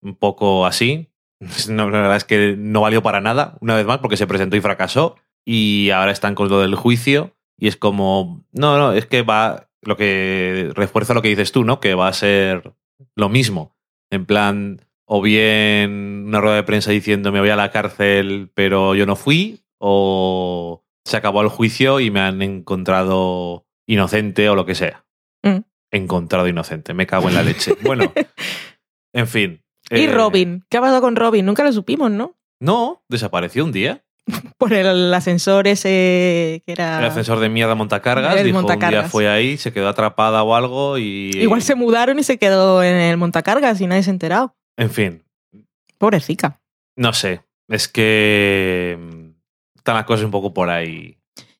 un poco así. *laughs* No, la verdad es que no valió para nada, una vez más, porque se presentó y fracasó. Y ahora están con lo del juicio. Y es como, no, no, es que va, lo que refuerza lo que dices tú, ¿no? Que va a ser lo mismo. En plan, o bien una rueda de prensa diciendo me voy a la cárcel, pero yo no fui, o se acabó el juicio y me han encontrado inocente o lo que sea. Mm. Encontrado inocente, me cago en la leche. *laughs* Bueno, en fin. Y eh, Robin, ¿qué ha pasado con Robin? Nunca lo supimos, ¿no? No, desapareció un día. *laughs* Por el ascensor ese que era... El ascensor de mierda montacargas. El dijo, un día montacargas. fue ahí, se quedó atrapada o algo y... Igual se mudaron y se quedó en el montacargas y nadie se ha enterado. En fin, Pobrecita. no sé. Es que... mm, Están las cosas un poco por ahí.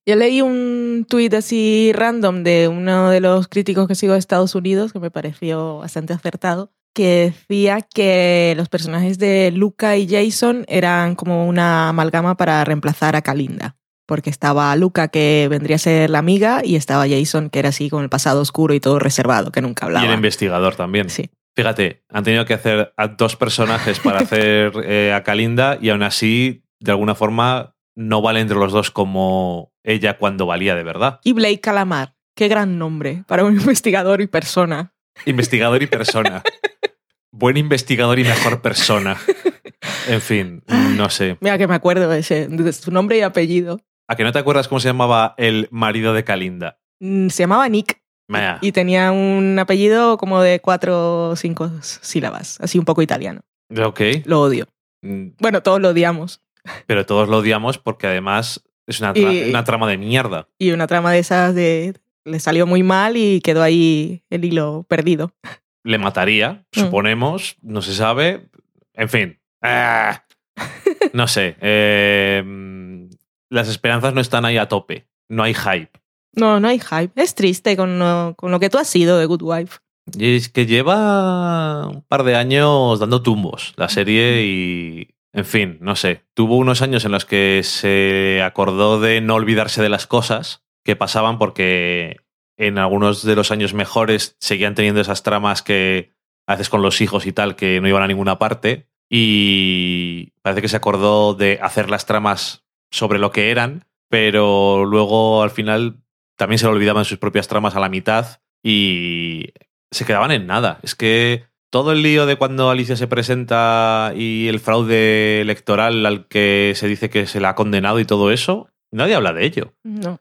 Yo leí un tuit así random de uno de los críticos que sigo de Estados Unidos, que me pareció bastante acertado, que decía que los personajes de Luca y Jason eran como una amalgama para reemplazar a Kalinda. Porque estaba Luca, que vendría a ser la amiga, y estaba Jason, que era así con el pasado oscuro y todo reservado, que nunca Y hablaba. el investigador también. Sí. Fíjate, han tenido que hacer a dos personajes para *laughs* hacer eh, a Kalinda y aún así, de alguna forma, no vale entre los dos como ella cuando valía de verdad. Y Blake Calamar, qué gran nombre para un *laughs* investigador y persona. Investigador y persona. *laughs* Buen investigador y mejor persona. *laughs* En fin, no sé. Mira que me acuerdo de, ese, de su nombre y apellido. ¿A que no te acuerdas cómo se llamaba el marido de Kalinda? Mm, Se llamaba Nick y tenía un apellido como de cuatro o cinco sílabas, así un poco italiano. ok. Lo odio. Mm, Bueno, todos lo odiamos. Pero todos lo odiamos porque además es una, tra- Y- una trama de mierda. Y una trama de esas de le salió muy mal y quedó ahí el hilo perdido. Le mataría, Mm. suponemos, no se sabe. En fin. Ah, no sé. eh, mm, las esperanzas no están ahí a tope. No hay hype. No, no hay hype. Es triste con lo, con lo que tú has sido de Good Wife. Y es que lleva un par de años dando tumbos la serie y, en fin, no sé. Tuvo unos años en los que se acordó de no olvidarse de las cosas que pasaban porque en algunos de los años mejores seguían teniendo esas tramas que haces con los hijos y tal que no iban a ninguna parte y parece que se acordó de hacer las tramas sobre lo que eran, pero luego al final también se le olvidaban sus propias tramas a la mitad y se quedaban en nada. Es que todo el lío de cuando Alicia se presenta y el fraude electoral al que se dice que se la ha condenado y todo eso, nadie habla de ello. No.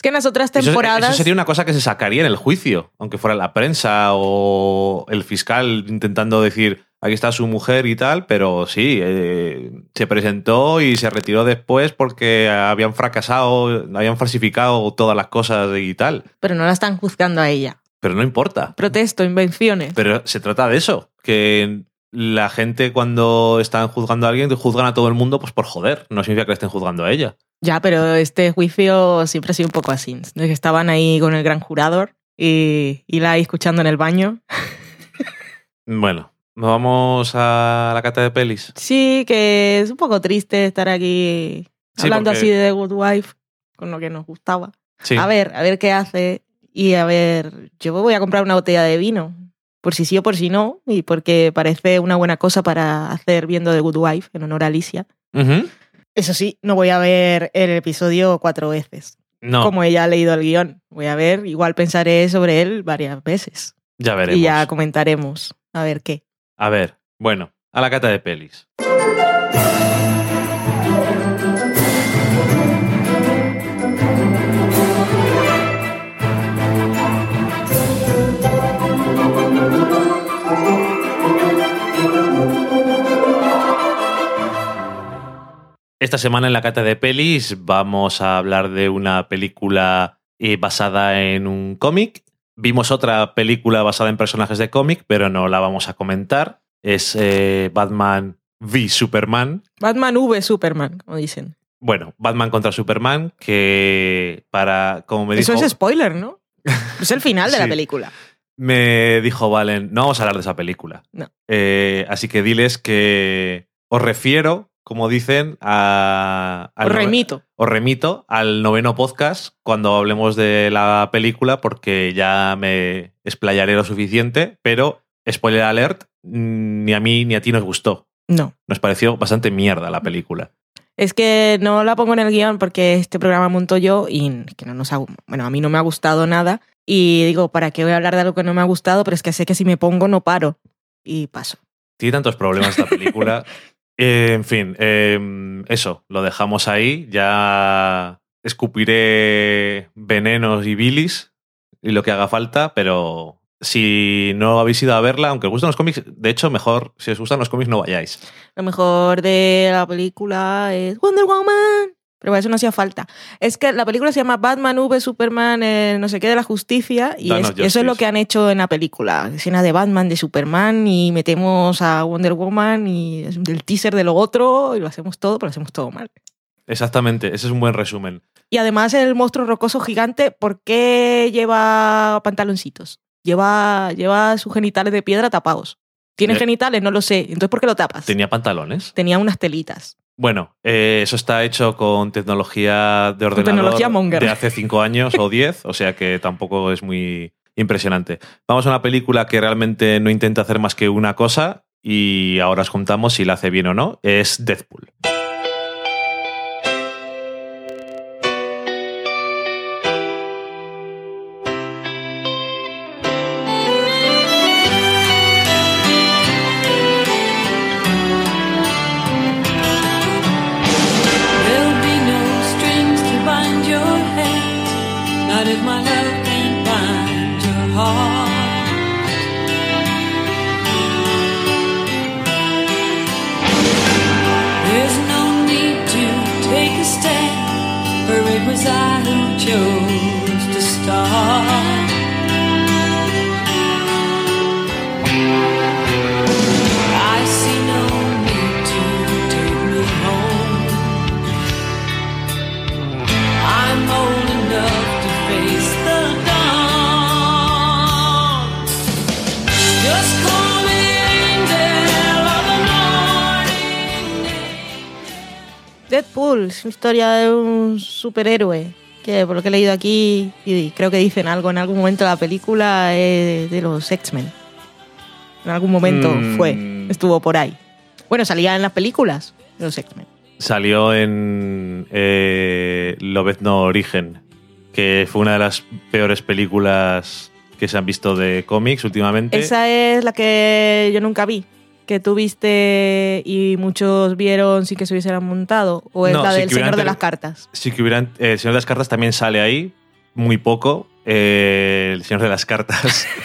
Es que en las otras Eso- temporadas. Eso, sería una cosa que se sacaría en el juicio, aunque fuera la prensa o el fiscal intentando decir aquí está su mujer y tal, pero sí, eh, se presentó y se retiró después porque habían fracasado, habían falsificado todas las cosas y tal. Pero no la están juzgando a ella. Pero no importa. Protesto, invenciones. Pero se trata de eso, que la gente cuando están juzgando a alguien juzgan a todo el mundo pues por joder, no significa que le estén juzgando a ella. Ya, pero este juicio siempre ha sido un poco así. Que estaban ahí con el gran jurador y, y la ahí escuchando en el baño. *laughs* Bueno, nos vamos a la cata de pelis. Sí, que es un poco triste estar aquí Sí, hablando porque- así de The Good Wife, con lo que nos gustaba. Sí. A ver, a ver qué hace. Y a ver, yo voy a comprar una botella de vino. Por si sí o por si no. Y porque parece una buena cosa para hacer viendo The Good Wife en honor a Alicia. Eso sí, no voy a ver el episodio cuatro veces. No, Como ella ha leído el guion. Voy a ver, igual pensaré sobre él varias veces. ya veremos. Y ya comentaremos. A ver qué. A ver, bueno, a la cata de pelis. Esta semana en la cata de pelis vamos a hablar de una película eh, basada en un cómic. Vimos otra película basada en personajes de cómic, pero no la vamos a comentar. Es eh, Batman v Superman. Batman V Superman, como dicen. Bueno, Batman contra Superman, que para, como me Eso dijo, es spoiler, ¿no? *laughs* Es el final de la película. me dijo Valen, no vamos a hablar de esa película. No. Eh, así que diles que os refiero, como dicen, a... al Os remito. os remito al noveno podcast cuando hablemos de la película porque ya me explayaré lo suficiente, pero spoiler alert, mm, ni a mí ni a ti nos gustó. No. Nos pareció bastante mierda la película. Es que no la pongo en el guion porque este programa monto yo y que no nos ha, bueno, a mí no me ha gustado nada. Y digo, ¿para qué voy a hablar de algo que no me ha gustado? Pero es que sé que si me pongo no paro. Y paso. Tiene tantos problemas esta película. *laughs* Eh, en fin, eh, eso, lo dejamos ahí. Ya escupiré venenos y bilis y lo que haga falta, pero si no habéis ido a verla, aunque os gustan los cómics, de hecho, mejor, si os gustan los cómics, no vayáis. Lo mejor de la película es Wonder Woman. Pero eso no hacía falta. Es que la película se llama Batman v Superman, eh, no sé qué, de la justicia. Y es- eso es lo que han hecho en la película. Escena de Batman, de Superman, y metemos a Wonder Woman y del teaser de lo otro, y lo hacemos todo, pero lo hacemos todo mal. Exactamente, ese es un buen resumen. Y además el monstruo rocoso gigante, ¿por qué lleva pantaloncitos? Lleva, lleva sus genitales de piedra tapados. ¿Tiene genitales? No lo sé. Entonces, ¿por qué lo tapas? Tenía pantalones. Tenía unas telitas. Bueno, eh, eso está hecho con tecnología de ordenador tecnología Monger. de hace cinco años o *laughs* diez, o sea que tampoco es muy impresionante. Vamos a una película que realmente no intenta hacer más que una cosa y ahora os contamos si la hace bien o no. Es Deadpool. Deadpool es una historia de un superhéroe que, por lo que he leído aquí, y creo que dicen algo en algún momento de la película, de los X-Men. En algún momento Mm. fue, estuvo por ahí. Bueno, salía en las películas de los X-Men. Salió en eh, Lobezno Origen, que fue una de las peores películas que se han visto de cómics últimamente. Esa es la que yo nunca vi, que tú viste y muchos vieron sin que se hubiesen montado, o es No, la del hubieran Señor de las Cartas. Sí que hubieran. eh, el Señor de las Cartas también sale ahí, muy poco. Eh, el Señor de las Cartas. *laughs*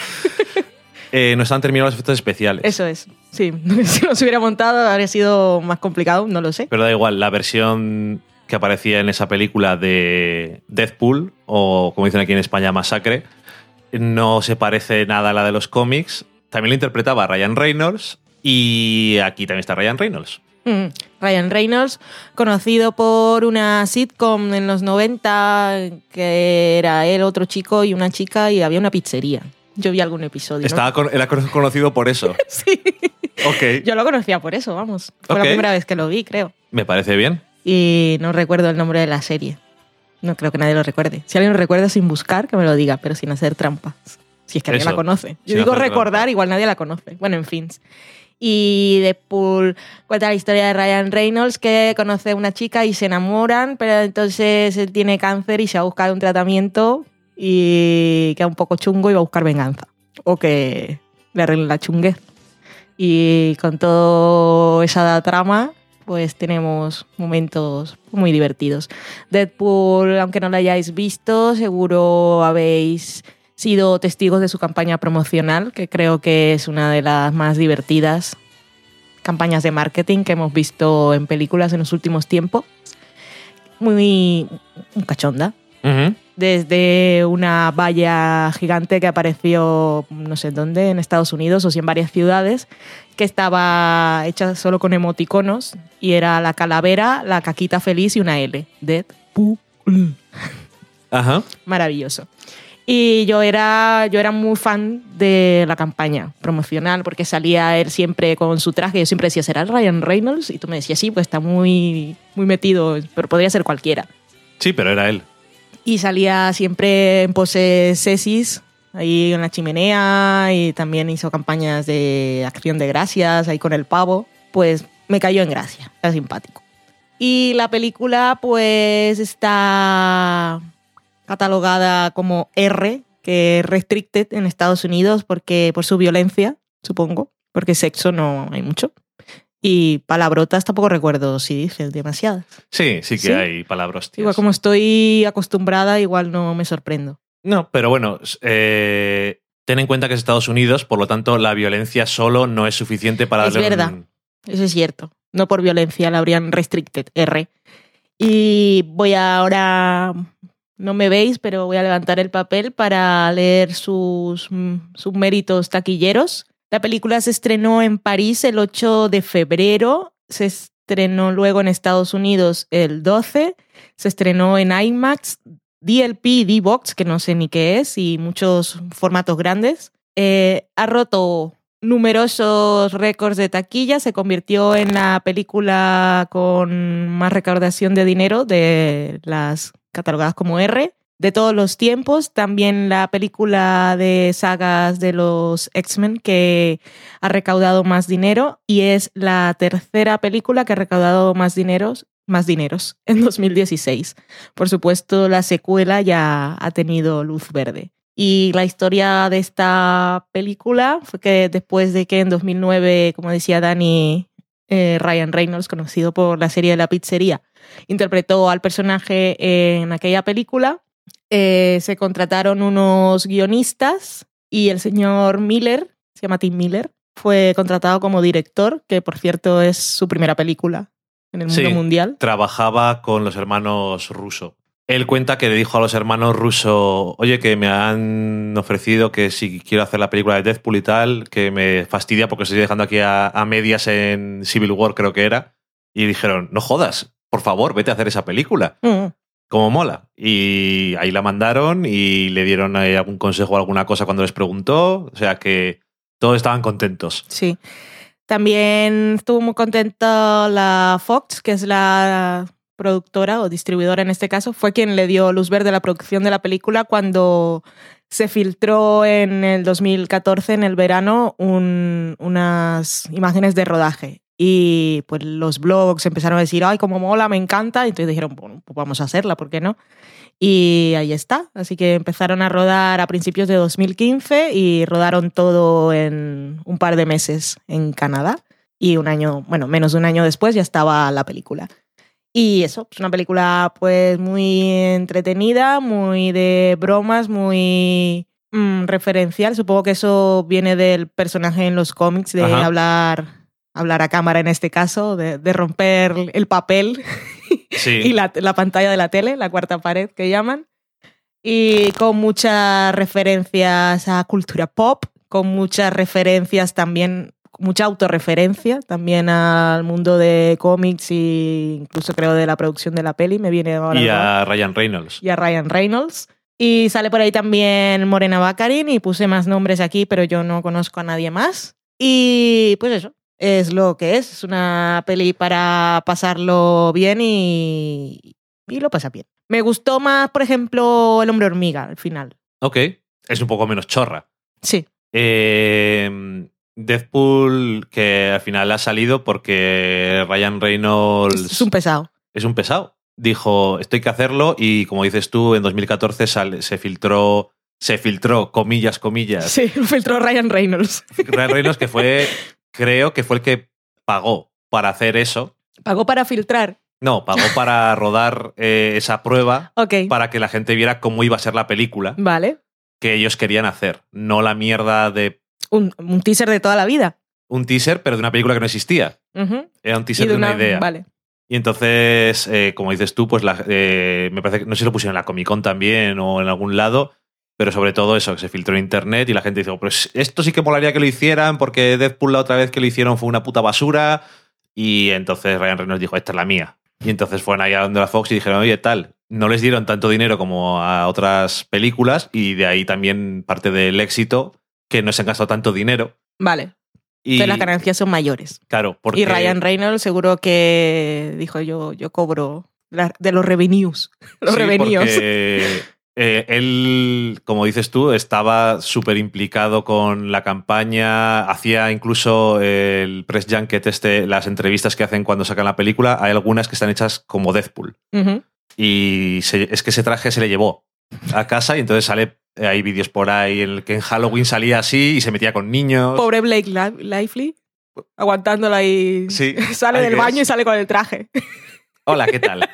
Eh, no están terminados los efectos especiales. Eso es, sí. *laughs* si no se hubiera montado habría sido más complicado, no lo sé. Pero da igual, la versión que aparecía en esa película de Deadpool, o como dicen aquí en España, Masacre, no se parece nada a la de los cómics. También lo interpretaba Ryan Reynolds y aquí también está Ryan Reynolds. Mm, Ryan Reynolds, conocido por una sitcom en los 90, que era él, otro chico y una chica, y había una pizzería. Yo vi algún episodio. ¿no? Estaba con- era conocido por eso. *laughs* Sí. Ok, Yo lo conocía por eso, vamos. Fue la primera vez que lo vi, creo. me parece bien. Y no recuerdo el nombre de la serie. No creo que nadie lo recuerde. Si alguien lo recuerda sin buscar, que me lo diga, pero sin hacer trampas. Si es que nadie la conoce. Yo digo recordar, trampa. igual nadie la conoce. Bueno, en fin. Y Deadpool cuenta la historia de Ryan Reynolds que conoce a una chica y se enamoran, pero entonces él tiene cáncer y se va a buscar un tratamiento y queda un poco chungo y va a buscar venganza. O que le arreglen la chunguez. Y con toda esa trama, pues tenemos momentos muy divertidos. Deadpool, aunque no lo hayáis visto, seguro habéis sido testigos de su campaña promocional, que creo que es una de las más divertidas campañas de marketing que hemos visto en películas en los últimos tiempos. Muy cachonda. Desde una valla gigante que apareció no sé dónde, en Estados Unidos o si en varias ciudades, que estaba hecha solo con emoticonos y era la calavera, la caquita feliz y una L. Deadpool Ajá. maravilloso. Y yo era, yo era muy fan de la campaña promocional porque salía él siempre con su traje. Yo siempre decía, ¿será Ryan Reynolds? Y tú me decías, sí, pues está muy, muy metido, pero podría ser cualquiera. Sí, pero era él. Y salía siempre en poses sesis, ahí en la chimenea, y también hizo campañas de acción de gracias, ahí con el pavo. Pues me cayó en gracia, era simpático. Y la película, pues está catalogada como R, que es restricted en Estados Unidos porque por su violencia, supongo, porque sexo no hay mucho. Y palabrotas tampoco recuerdo si dice demasiadas. Sí, sí que ¿Sí? hay palabras. Igual como estoy acostumbrada, igual no me sorprendo. No, pero bueno, eh, ten en cuenta que es Estados Unidos, por lo tanto la violencia solo no es suficiente para Es darle un- verdad. Eso es cierto. No por violencia la habrían restricted, R. Y voy ahora, no me veis, pero voy a levantar el papel para leer sus, mm, sus méritos taquilleros. La película se estrenó en París el 8 de febrero, se estrenó luego en Estados Unidos el 12, se estrenó en IMAX, DLP, D-Box, que no sé ni qué es, y muchos formatos grandes. Eh, ha roto numerosos récords de taquilla, se convirtió en la película con más recaudación de dinero de las catalogadas como R de todos los tiempos, también la película de sagas de los X-Men que ha recaudado más dinero y es la tercera película que ha recaudado más dineros, más dineros *laughs* en 2016. Por supuesto, la secuela ya ha tenido luz verde. Y la historia de esta película fue que después de que en 2009, como decía Dani, eh, Ryan Reynolds, conocido por la serie de la pizzería, interpretó al personaje en aquella película, eh, se contrataron unos guionistas y el señor Miller, se llama Tim Miller, fue contratado como director, que por cierto es su primera película en el mundo Sí. mundial. Trabajaba con los hermanos Russo. Él cuenta que le dijo a los hermanos Russo, oye, que me han ofrecido que si quiero hacer la película de Deadpool y tal, que me fastidia porque estoy dejando aquí a, a medias en Civil War, creo que era. Y dijeron, no jodas, por favor, vete a hacer esa película. Mm. como mola. Y ahí la mandaron y le dieron ahí algún consejo o alguna cosa cuando les preguntó. O sea que todos estaban contentos. Sí. También estuvo muy contenta la Fox, que es la productora o distribuidora en este caso, fue quien le dio luz verde a la producción de la película cuando se filtró en el 2014, en el verano, un- unas imágenes de rodaje. Y pues los blogs empezaron a decir, ay, como mola, me encanta. Y entonces dijeron, bueno, pues vamos a hacerla, ¿por qué no? Y ahí está. Así que empezaron a rodar a principios de 2015 y rodaron todo en un par de meses en Canadá. Y un año, bueno, menos de un año después ya estaba la película. Y eso, es una película pues muy entretenida, muy de bromas, muy mm, referencial. Supongo que eso viene del personaje en los cómics, de Ajá. hablar, hablar a cámara en este caso, de, de romper el papel *laughs* Sí. y la, la pantalla de la tele, la cuarta pared que llaman. Y con muchas referencias a cultura pop, con muchas referencias también, mucha autorreferencia también al mundo de cómics e incluso creo de la producción de la peli, me viene ahora. y ¿no? a Ryan Reynolds. y a Ryan Reynolds. Y sale por ahí también Morena Baccarin y puse más nombres aquí, pero yo no conozco a nadie más. Y pues eso, es lo que es. Es una peli para pasarlo bien y, y lo pasa bien. Me gustó más, por ejemplo, El hombre hormiga al final. Ok. Es un poco menos chorra. Sí, Eh, Deadpool, que al final ha salido porque Ryan Reynolds es un pesado. es un pesado. Dijo, esto hay que hacerlo y como dices tú, en 2014 sale- se filtró, se filtró, comillas, comillas, Sí, *laughs* filtró Ryan Reynolds. Ryan Reynolds, que fue, creo que fue el que pagó para hacer eso. Pagó para filtrar. No, pagó para rodar eh, esa prueba Ok, para que la gente viera cómo iba a ser la película vale. que ellos querían hacer. No la mierda de Un, un teaser de toda la vida. un teaser, pero de una película que no existía. Era un teaser de una, idea. Vale. Y entonces, eh, como dices tú, pues la- eh, me parece que no sé si lo pusieron en la Comic Con también o en algún lado, pero sobre todo eso, que se filtró en internet y la gente dice, pues esto sí que molaría que lo hicieran porque Deadpool la otra vez que lo hicieron fue una puta basura. Y entonces Ryan Reynolds dijo, esta es la mía. Y entonces fueron ahí a donde la Fox y dijeron, oye, tal, no les dieron tanto dinero como a otras películas y de ahí también parte del éxito que no se han gastado tanto dinero. Vale. Y, Entonces las ganancias son mayores. claro, porque, Y Ryan Reynolds seguro que dijo yo, yo cobro la- de los revenues. *laughs* Los Sí, revenues. porque, eh, él, como dices tú, estaba súper implicado con la campaña, hacía incluso el press junket, este, las entrevistas que hacen cuando sacan la película, hay algunas que están hechas como Deadpool. Y se- es que ese traje se le llevó a casa y entonces sale, eh, hay vídeos por ahí en el que en Halloween salía así y se metía con niños. Pobre Blake Li- Lively, aguantándola ahí. Sí, *laughs* sale del baño y sale con el traje. *laughs* Hola, ¿qué tal?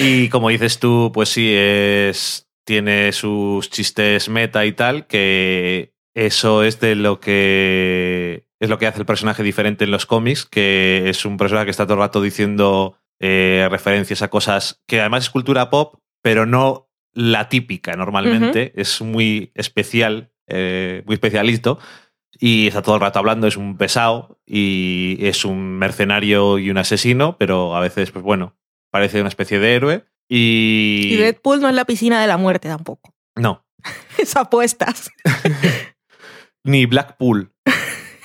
y como dices tú, pues sí, es, tiene sus chistes meta y tal, que eso es de lo que es lo que hace el personaje diferente en los cómics, que es un personaje que está todo el rato diciendo eh, referencias a cosas que además es cultura pop, pero no la típica normalmente, es muy especial, eh, muy especialito. Y está todo el rato hablando, es un pesado y es un mercenario y un asesino, pero a veces, pues bueno, parece una especie de héroe. Y. Y Deadpool no es la piscina de la muerte tampoco. No, *laughs* Es apuestas. *laughs* ni Blackpool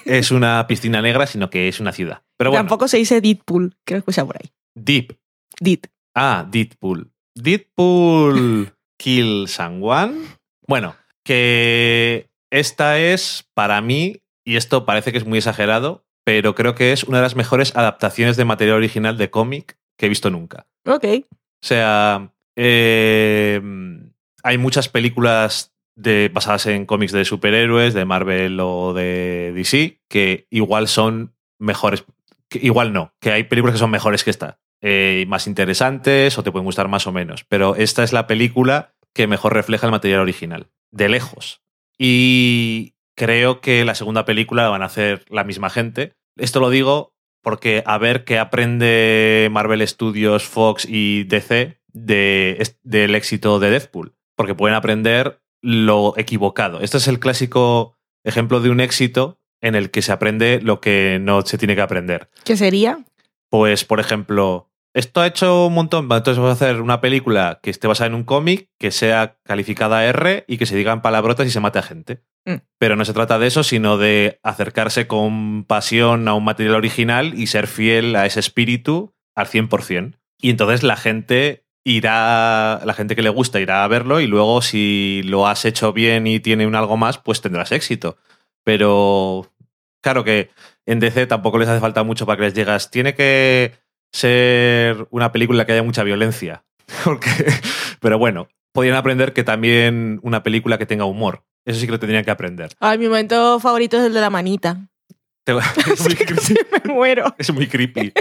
es una piscina negra, sino que es una ciudad. Pero bueno, Tampoco se dice Deadpool, creo que escucha por ahí. Deep. Dead. Ah, Deadpool. Deadpool *laughs* kill someone. Bueno, que esta es para mí, y esto parece que es muy exagerado, pero creo que es una de las mejores adaptaciones de material original de cómic que he visto nunca. Ok. O sea, eh, hay muchas películas de, basadas en cómics de superhéroes, de Marvel o de DC, que igual son mejores. que igual no, que hay películas que son mejores que esta. Eh, más interesantes o te pueden gustar más o menos. Pero esta es la película que mejor refleja el material original, de lejos. Y creo que la segunda película la van a hacer la misma gente. Esto lo digo porque a ver qué aprende Marvel Studios, Fox y DC de, del éxito de Deadpool. Porque pueden aprender lo equivocado. Este es el clásico ejemplo de un éxito en el que se aprende lo que no se tiene que aprender. ¿Qué sería? Pues, por ejemplo, esto ha hecho un montón. Entonces vamos a hacer una película que esté basada en un cómic, que sea calificada R y que se digan palabrotas y se mate a gente. Mm. Pero no se trata de eso, sino de acercarse con pasión a un material original y ser fiel a ese espíritu al 100%. Y entonces la gente irá, la gente que le gusta irá a verlo y luego si lo has hecho bien y tiene un algo más, pues tendrás éxito. Pero claro que en DC tampoco les hace falta mucho para que les llegas. Tiene que ser una película que haya mucha violencia. *laughs* Porque, pero bueno, podrían aprender que también una película que tenga humor. Eso sí que lo tendrían que aprender. Ay, mi momento favorito es el de la manita. *laughs* Es muy, *laughs* creepy. Me muero. Es muy creepy.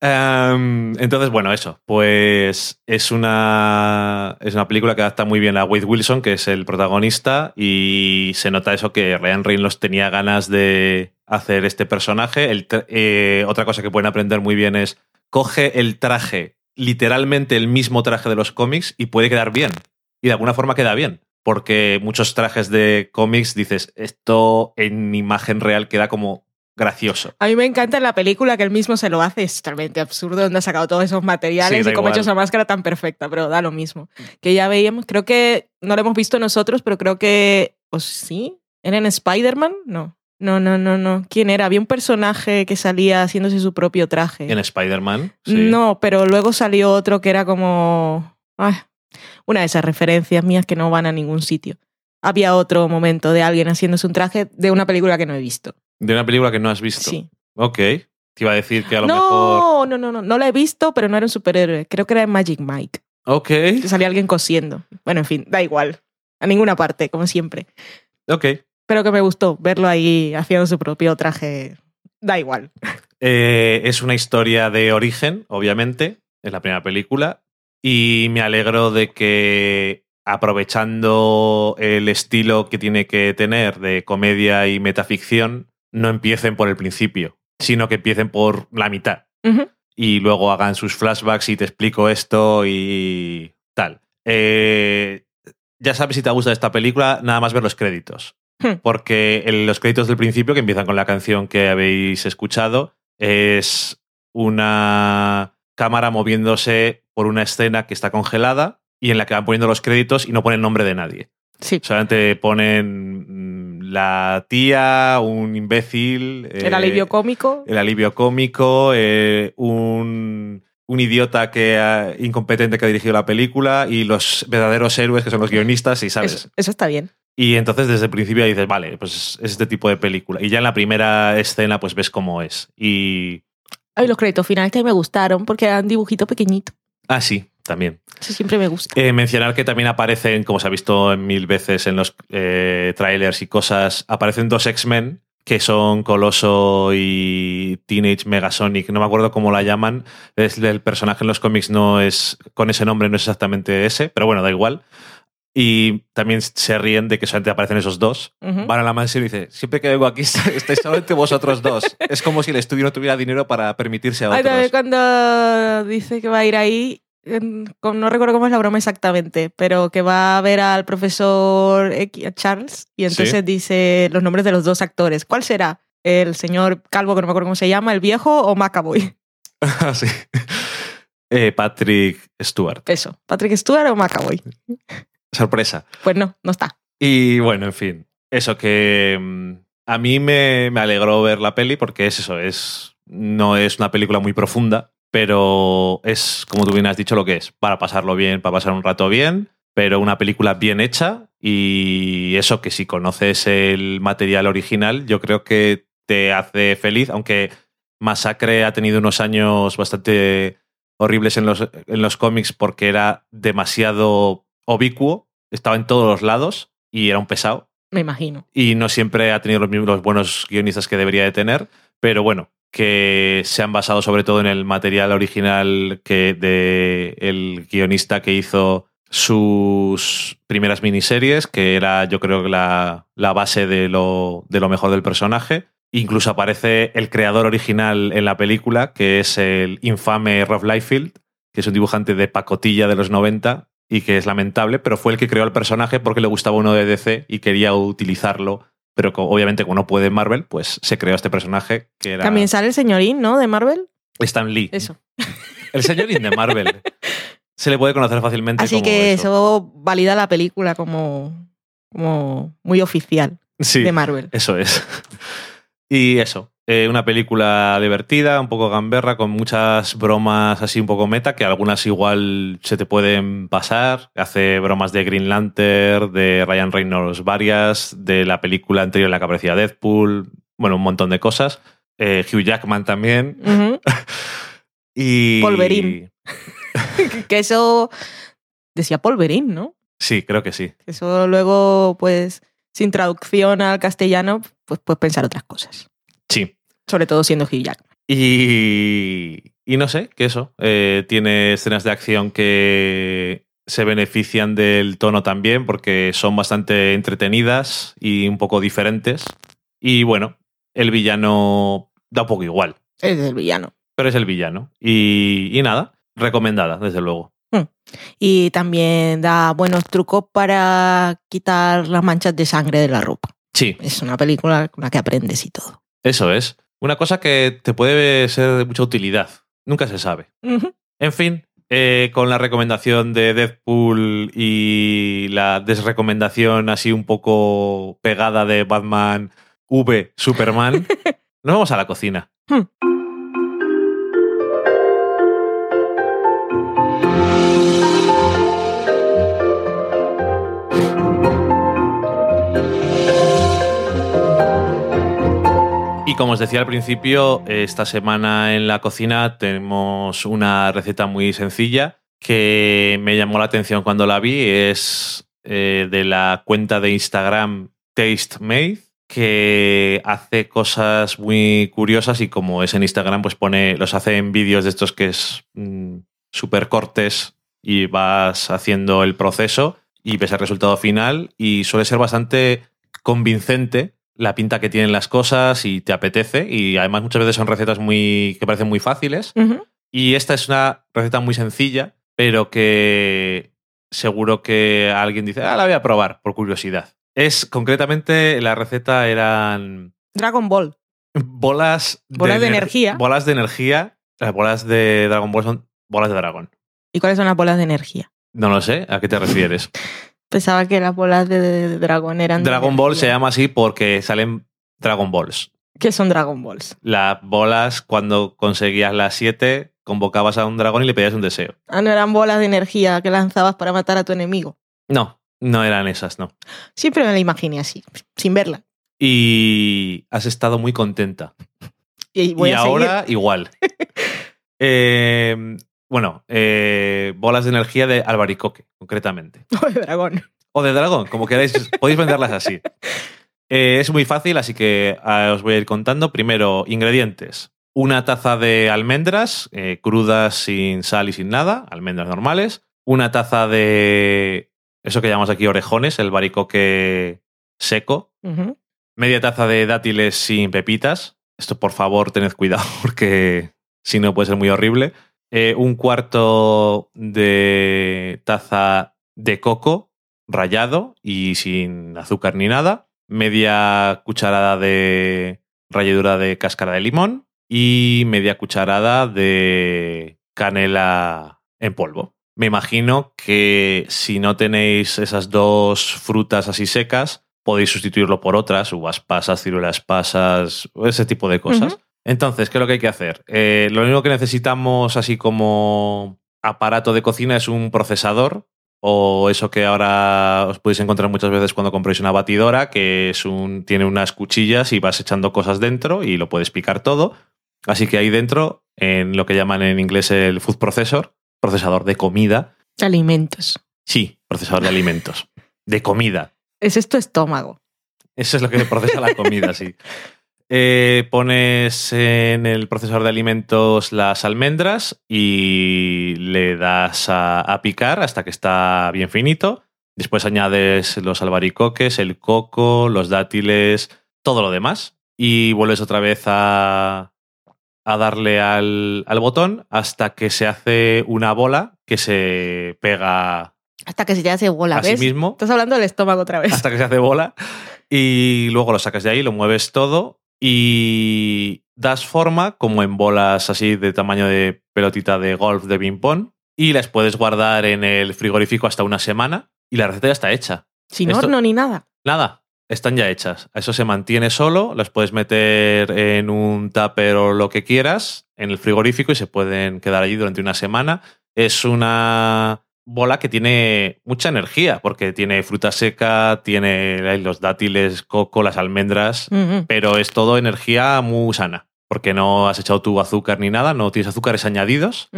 Em, entonces, bueno, eso. Pues es una, es una película que adapta muy bien a Wade Wilson, que es el protagonista, y se nota eso que Ryan Reynolds tenía ganas de hacer este personaje. Eh, otra cosa que pueden aprender muy bien es coge el traje, literalmente el mismo traje de los cómics, y puede quedar bien. Y de alguna forma queda bien. Porque muchos trajes de cómics dices, esto en imagen real queda como gracioso. A mí me encanta en la película que él mismo se lo hace. Es totalmente absurdo dónde ha sacado todos esos materiales Sí, y cómo ha hecho esa máscara tan perfecta, pero da lo mismo. Que ya veíamos, creo que no lo hemos visto nosotros, pero creo que. ¿O sí? ¿Era en Spider-Man? No. No, no, no, no. ¿Quién era? Había un personaje que salía haciéndose su propio traje. En Spider-Man. sí. No, pero luego salió otro que era como. Ay, una de esas referencias mías que no van a ningún sitio. Había otro momento de alguien haciéndose un traje de una película que no he visto. De una película que no has visto. Sí. Ok. Te iba a decir que a lo no, mejor. no, no, no. No la he visto, pero no era un superhéroe. Creo que era Magic Mike. Ok. Que salía alguien cosiendo. Bueno, en fin, da igual. A ninguna parte, como siempre. Ok. Pero que me gustó verlo ahí haciendo su propio traje. Da igual. *laughs* Eh, es una historia de origen, obviamente. Es la primera película. Y me alegro de que aprovechando el estilo que tiene que tener de comedia y metaficción, no empiecen por el principio, sino que empiecen por la mitad. Y luego hagan sus flashbacks y te explico esto y tal. Eh, ya sabes si te gusta esta película, nada más ver los créditos. Hmm. Porque en los créditos del principio, que empiezan con la canción que habéis escuchado, es una cámara moviéndose por una escena que está congelada y en la que van poniendo los créditos y no ponen nombre de nadie. Sí. Solamente ponen la tía, un imbécil. El eh, alivio cómico. el alivio cómico, eh, un, un idiota que ha- incompetente que ha dirigido la película y los verdaderos héroes que son los guionistas y sabes. Eso, eso está bien. Y entonces desde el principio dices, vale, pues es este tipo de película. Y ya en la primera escena pues ves cómo es. Y... Ay, los créditos finales que me gustaron porque eran dibujito pequeñito. Ah, sí, también. Eso siempre me gusta. Eh, mencionar que también aparecen, como se ha visto mil veces en los eh, trailers y cosas, aparecen dos X-Men que son Coloso y Teenage Megasonic. No me acuerdo cómo la llaman. Es el personaje en los cómics no es con ese nombre, no es exactamente ese, pero bueno, da igual. Y también se ríen de que solamente aparecen esos dos. Ujú. Van a la mansión y dice, siempre que vengo aquí *laughs* estáis solamente vosotros dos. Es como si el estudio no tuviera dinero para permitirse a Ay, otros. cuando dice que va a ir ahí, no recuerdo cómo es la broma exactamente, pero que va a ver al profesor Charles y entonces Sí. dice los nombres de los dos actores. ¿Cuál será? ¿El señor Calvo, que no me acuerdo cómo se llama, el viejo o Macaboy? *laughs* Ah, sí. Eh, Patrick Stewart. Eso, Patrick Stewart o Macaboy. Sorpresa. Pues no, no está. Y bueno, en fin, eso que mm, a mí me, me alegró ver la peli porque es eso, es no es una película muy profunda, pero es, como tú bien has dicho, lo que es, para pasarlo bien, para pasar un rato bien, pero una película bien hecha y eso que si conoces el material original, yo creo que te hace feliz, aunque Masacre ha tenido unos años bastante horribles en los, en los cómics porque era demasiado obicuo, estaba en todos los lados y era un pesado Me imagino. y no siempre ha tenido los, mismos- los buenos guionistas que debería de tener, pero bueno, que se han basado sobre todo en el material original que de el guionista que hizo sus primeras miniseries, que era yo creo que la, la base de lo, de lo mejor del personaje. Incluso aparece el creador original en la película, que es el infame Rob Liefeld, que es un dibujante de pacotilla de los 90 y que es lamentable, pero fue el que creó el personaje porque le gustaba uno de DC y quería utilizarlo, pero obviamente como no puede Marvel, pues se creó este personaje que era También sale el señorín, ¿no? De Marvel. Stan Lee. Eso. *laughs* El señorín de Marvel. se le puede conocer fácilmente Así como que eso. eso. valida la película como, como muy oficial Sí, de Marvel. eso es. *laughs* y eso, eh, una película divertida, un poco gamberra, con muchas bromas así un poco meta, que algunas igual se te pueden pasar. Hace bromas de Green Lantern, de Ryan Reynolds varias, de la película anterior en la que aparecía Deadpool, bueno, un montón de cosas. Eh, Hugh Jackman también. *laughs* Y... Wolverine. *laughs* que eso decía Polverín, ¿no? Sí, creo que sí. Que Eso luego, pues, sin traducción al castellano, pues puedes pensar otras cosas. Sí. Sobre todo siendo Hugh Jackman. Y, y no sé, que eso. eh, tiene escenas de acción que se benefician del tono también porque son bastante entretenidas y un poco diferentes. Y bueno, el villano da un poco igual, Es el villano. pero es el villano. Y, y nada, recomendada, desde luego. Y también da buenos trucos para quitar las manchas de sangre de la ropa. Sí, Es una película con la que aprendes y todo. eso es. Una cosa que te puede ser de mucha utilidad. Nunca se sabe. En fin, eh, con la recomendación de Deadpool y la desrecomendación así un poco pegada de Batman V Superman, *laughs* nos vamos a la cocina. Hmm. Como os decía al principio, esta semana en la cocina tenemos una receta muy sencilla que me llamó la atención cuando la vi. Es eh, de la cuenta de Instagram Taste Made, que hace cosas muy curiosas y como es en Instagram, pues pone, los hace en vídeos de estos que es mm, súper cortes y vas haciendo el proceso y ves el resultado final y suele ser bastante convincente la pinta que tienen las cosas y te apetece y además muchas veces son recetas muy que parecen muy fáciles y esta es una receta muy sencilla pero que seguro que alguien dice ah la voy a probar por curiosidad es concretamente la receta eran Dragon Ball. bolas Bolas de ener- energía. bolas de energía Las bolas de Dragon Ball son bolas de dragón. ¿Y cuáles son las bolas de energía? No lo sé, ¿a qué te refieres? *laughs* Pensaba que las bolas de, de dragón eran. Dragon Ball se llama así porque salen Dragon Balls. ¿Qué son Dragon Balls? Las bolas, cuando conseguías las 7, convocabas a un dragón y le pedías un deseo. Ah, no eran bolas de energía que lanzabas para matar a tu enemigo. No, no eran esas, no. Siempre me la imaginé así, sin verla. Y has estado muy contenta. Y voy y a ahora igual. *laughs* Eh, bueno, eh, bolas de energía de albaricoque, concretamente. *laughs* seguir. de dragón. O de dragón, como queráis, podéis venderlas así. Eh, es muy fácil, así que ah, os voy a ir contando. Primero, ingredientes. Una taza de almendras eh, crudas, sin sal y sin nada, almendras normales. Una taza de eso que llamamos aquí orejones, el baricoque seco. Media taza de dátiles sin pepitas. Esto, por favor, tened cuidado *laughs* porque si no puede ser muy horrible. Eh, un cuarto de taza de coco rallado y sin azúcar ni nada. Media cucharada de ralladura de cáscara de limón y media cucharada de canela en polvo. Me imagino que si no tenéis esas dos frutas así secas, podéis sustituirlo por otras, uvas pasas, ciruelas pasas, ese tipo de cosas. Entonces, ¿qué es lo que hay que hacer? Eh, lo único que necesitamos así como aparato de cocina es un procesador o eso que ahora os podéis encontrar muchas veces cuando compréis una batidora, que es un, tiene unas cuchillas y vas echando cosas dentro y lo puedes picar todo. Así que ahí dentro, en lo que llaman en inglés el food processor, procesador de comida, Alimentos. sí, procesador de alimentos, de comida, Ese es tu estómago. Eso es lo que procesa la comida, sí. *laughs* Eh, pones en el procesador de alimentos las almendras y le das a, a picar hasta que está bien finito. Después añades los albaricoques, el coco, los dátiles, todo lo demás. Y vuelves otra vez a, a darle al, al botón hasta que se hace una bola que se pega Hasta que se te hace bola, a sí ¿ves? mismo Estás hablando del estómago otra vez. hasta que se hace bola y luego lo sacas de ahí, lo mueves todo y das forma como en bolas así de tamaño de pelotita de golf de ping pong y las puedes guardar en el frigorífico hasta una semana y la receta ya está hecha. Sin esto- horno ni nada. Nada, están ya hechas. Eso se mantiene solo, las puedes meter en un tupper o lo que quieras en el frigorífico y se pueden quedar allí durante una semana. Es una bola que tiene mucha energía porque tiene fruta seca, tiene los dátiles, coco, las almendras, pero es todo energía muy sana porque no has echado tu azúcar ni nada, no tienes azúcares añadidos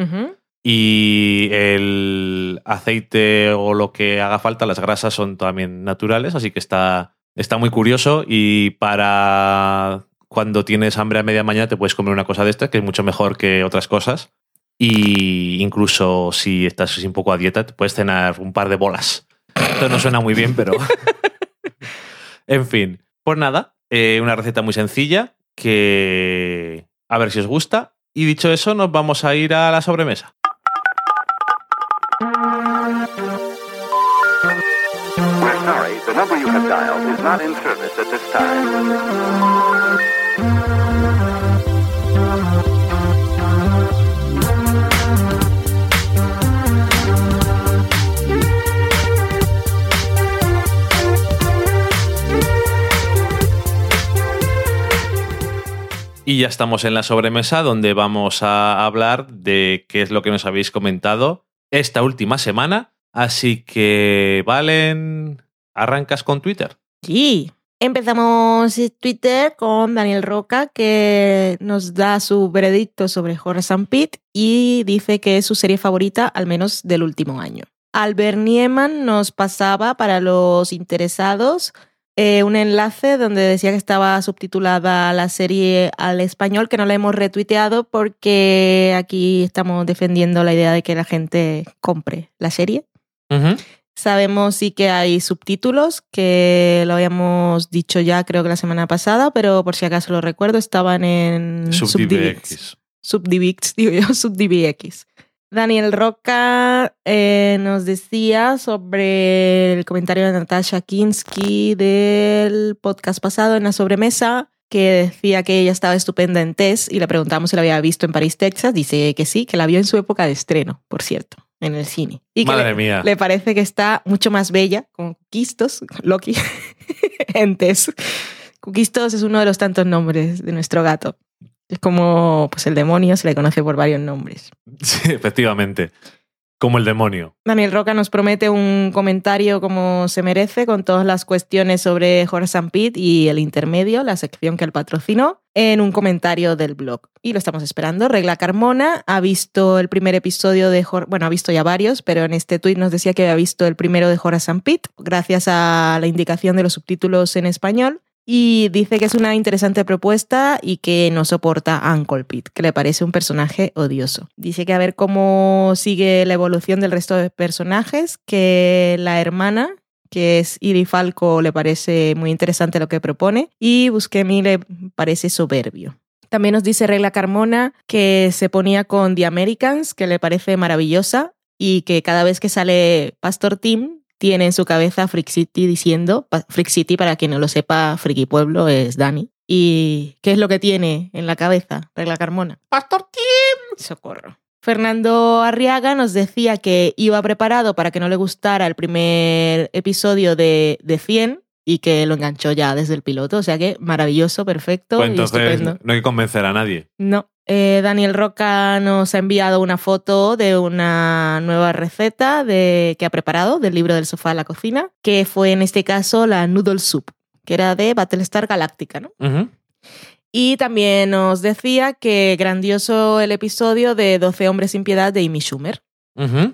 y el aceite o lo que haga falta, las grasas son también naturales, así que está, está muy curioso y para cuando tienes hambre a media mañana te puedes comer una cosa de esta que es mucho mejor que otras cosas y incluso si estás un poco a dieta puedes cenar un par de bolas. Esto no suena muy bien, pero... *laughs* en fin, pues nada, eh, una receta muy sencilla que a ver si os gusta. Y dicho eso, nos vamos a ir a la sobremesa. We're sorry, the number you have dialed is not in service at this time. Y ya estamos en la sobremesa donde vamos a hablar de qué es lo que nos habéis comentado esta última semana. Así que, Valen, arrancas con Twitter. Sí. Empezamos Twitter con Daniel Roca, que nos da su veredicto sobre Horace and Pete y dice que es su serie favorita, al menos del último año. Albert Nieman nos pasaba para los interesados eh, un enlace donde decía que estaba subtitulada la serie al español, que no la hemos retuiteado porque aquí estamos defendiendo la idea de que la gente compre la serie. Sabemos sí que hay subtítulos, que lo habíamos dicho ya creo que la semana pasada, pero por si acaso lo recuerdo, estaban en SubDivX. Subdivix, *laughs* digo yo, SubDivX. Daniel Roca eh, nos decía sobre el comentario de Natasha Kinsky del podcast pasado en la sobremesa, que decía que ella estaba estupenda en Tess y le preguntamos si la había visto en París, Texas. Dice que sí, que la vio en su época de estreno, por cierto, en el cine. Y que Madre le, mía. le parece que está mucho más bella con Quistos, Loki, *laughs* en Tess. Cuquistos es uno de los tantos nombres de nuestro gato. Es como pues el demonio, se le conoce por varios nombres. *laughs* Sí, efectivamente. Como el demonio. Daniel Roca nos promete un comentario como se merece con todas las cuestiones sobre Horace and Pete y el intermedio, la sección que él patrocinó, en un comentario del blog. Y lo estamos esperando. Regla Carmona ha visto el primer episodio de Hor bueno, ha visto ya varios, pero en este tuit nos decía que había visto el primero de Horace and Pete, gracias a la indicación de los subtítulos en español. Y dice que es una interesante propuesta y que no soporta a Uncle Pete, que le parece un personaje odioso. Dice que a ver cómo sigue la evolución del resto de personajes, que la hermana, que es Iri Falco, le parece muy interesante lo que propone y Buscemi le parece soberbio. También nos dice Regla Carmona que se ponía con The Americans, que le parece maravillosa y que cada vez que sale Pastor Tim tiene en su cabeza Freak City diciendo, Freak City para quien no lo sepa, Friki Pueblo es Dani. ¿Y qué es lo que tiene en la cabeza Regla Carmona? Pastor Tim. Socorro. Fernando Arriaga nos decía que iba preparado para que no le gustara el primer episodio de, de 100 y que lo enganchó ya desde el piloto. O sea que maravilloso, perfecto Pues y estupendo. no hay que convencer a nadie. No. Eh, Daniel Roca nos ha enviado una foto de una nueva receta de, que ha preparado del libro del sofá a la cocina, que fue en este caso la Noodle Soup, que era de Battlestar Galactica, ¿no? Y también nos decía que grandioso el episodio de 12 hombres sin piedad de Amy Schumer,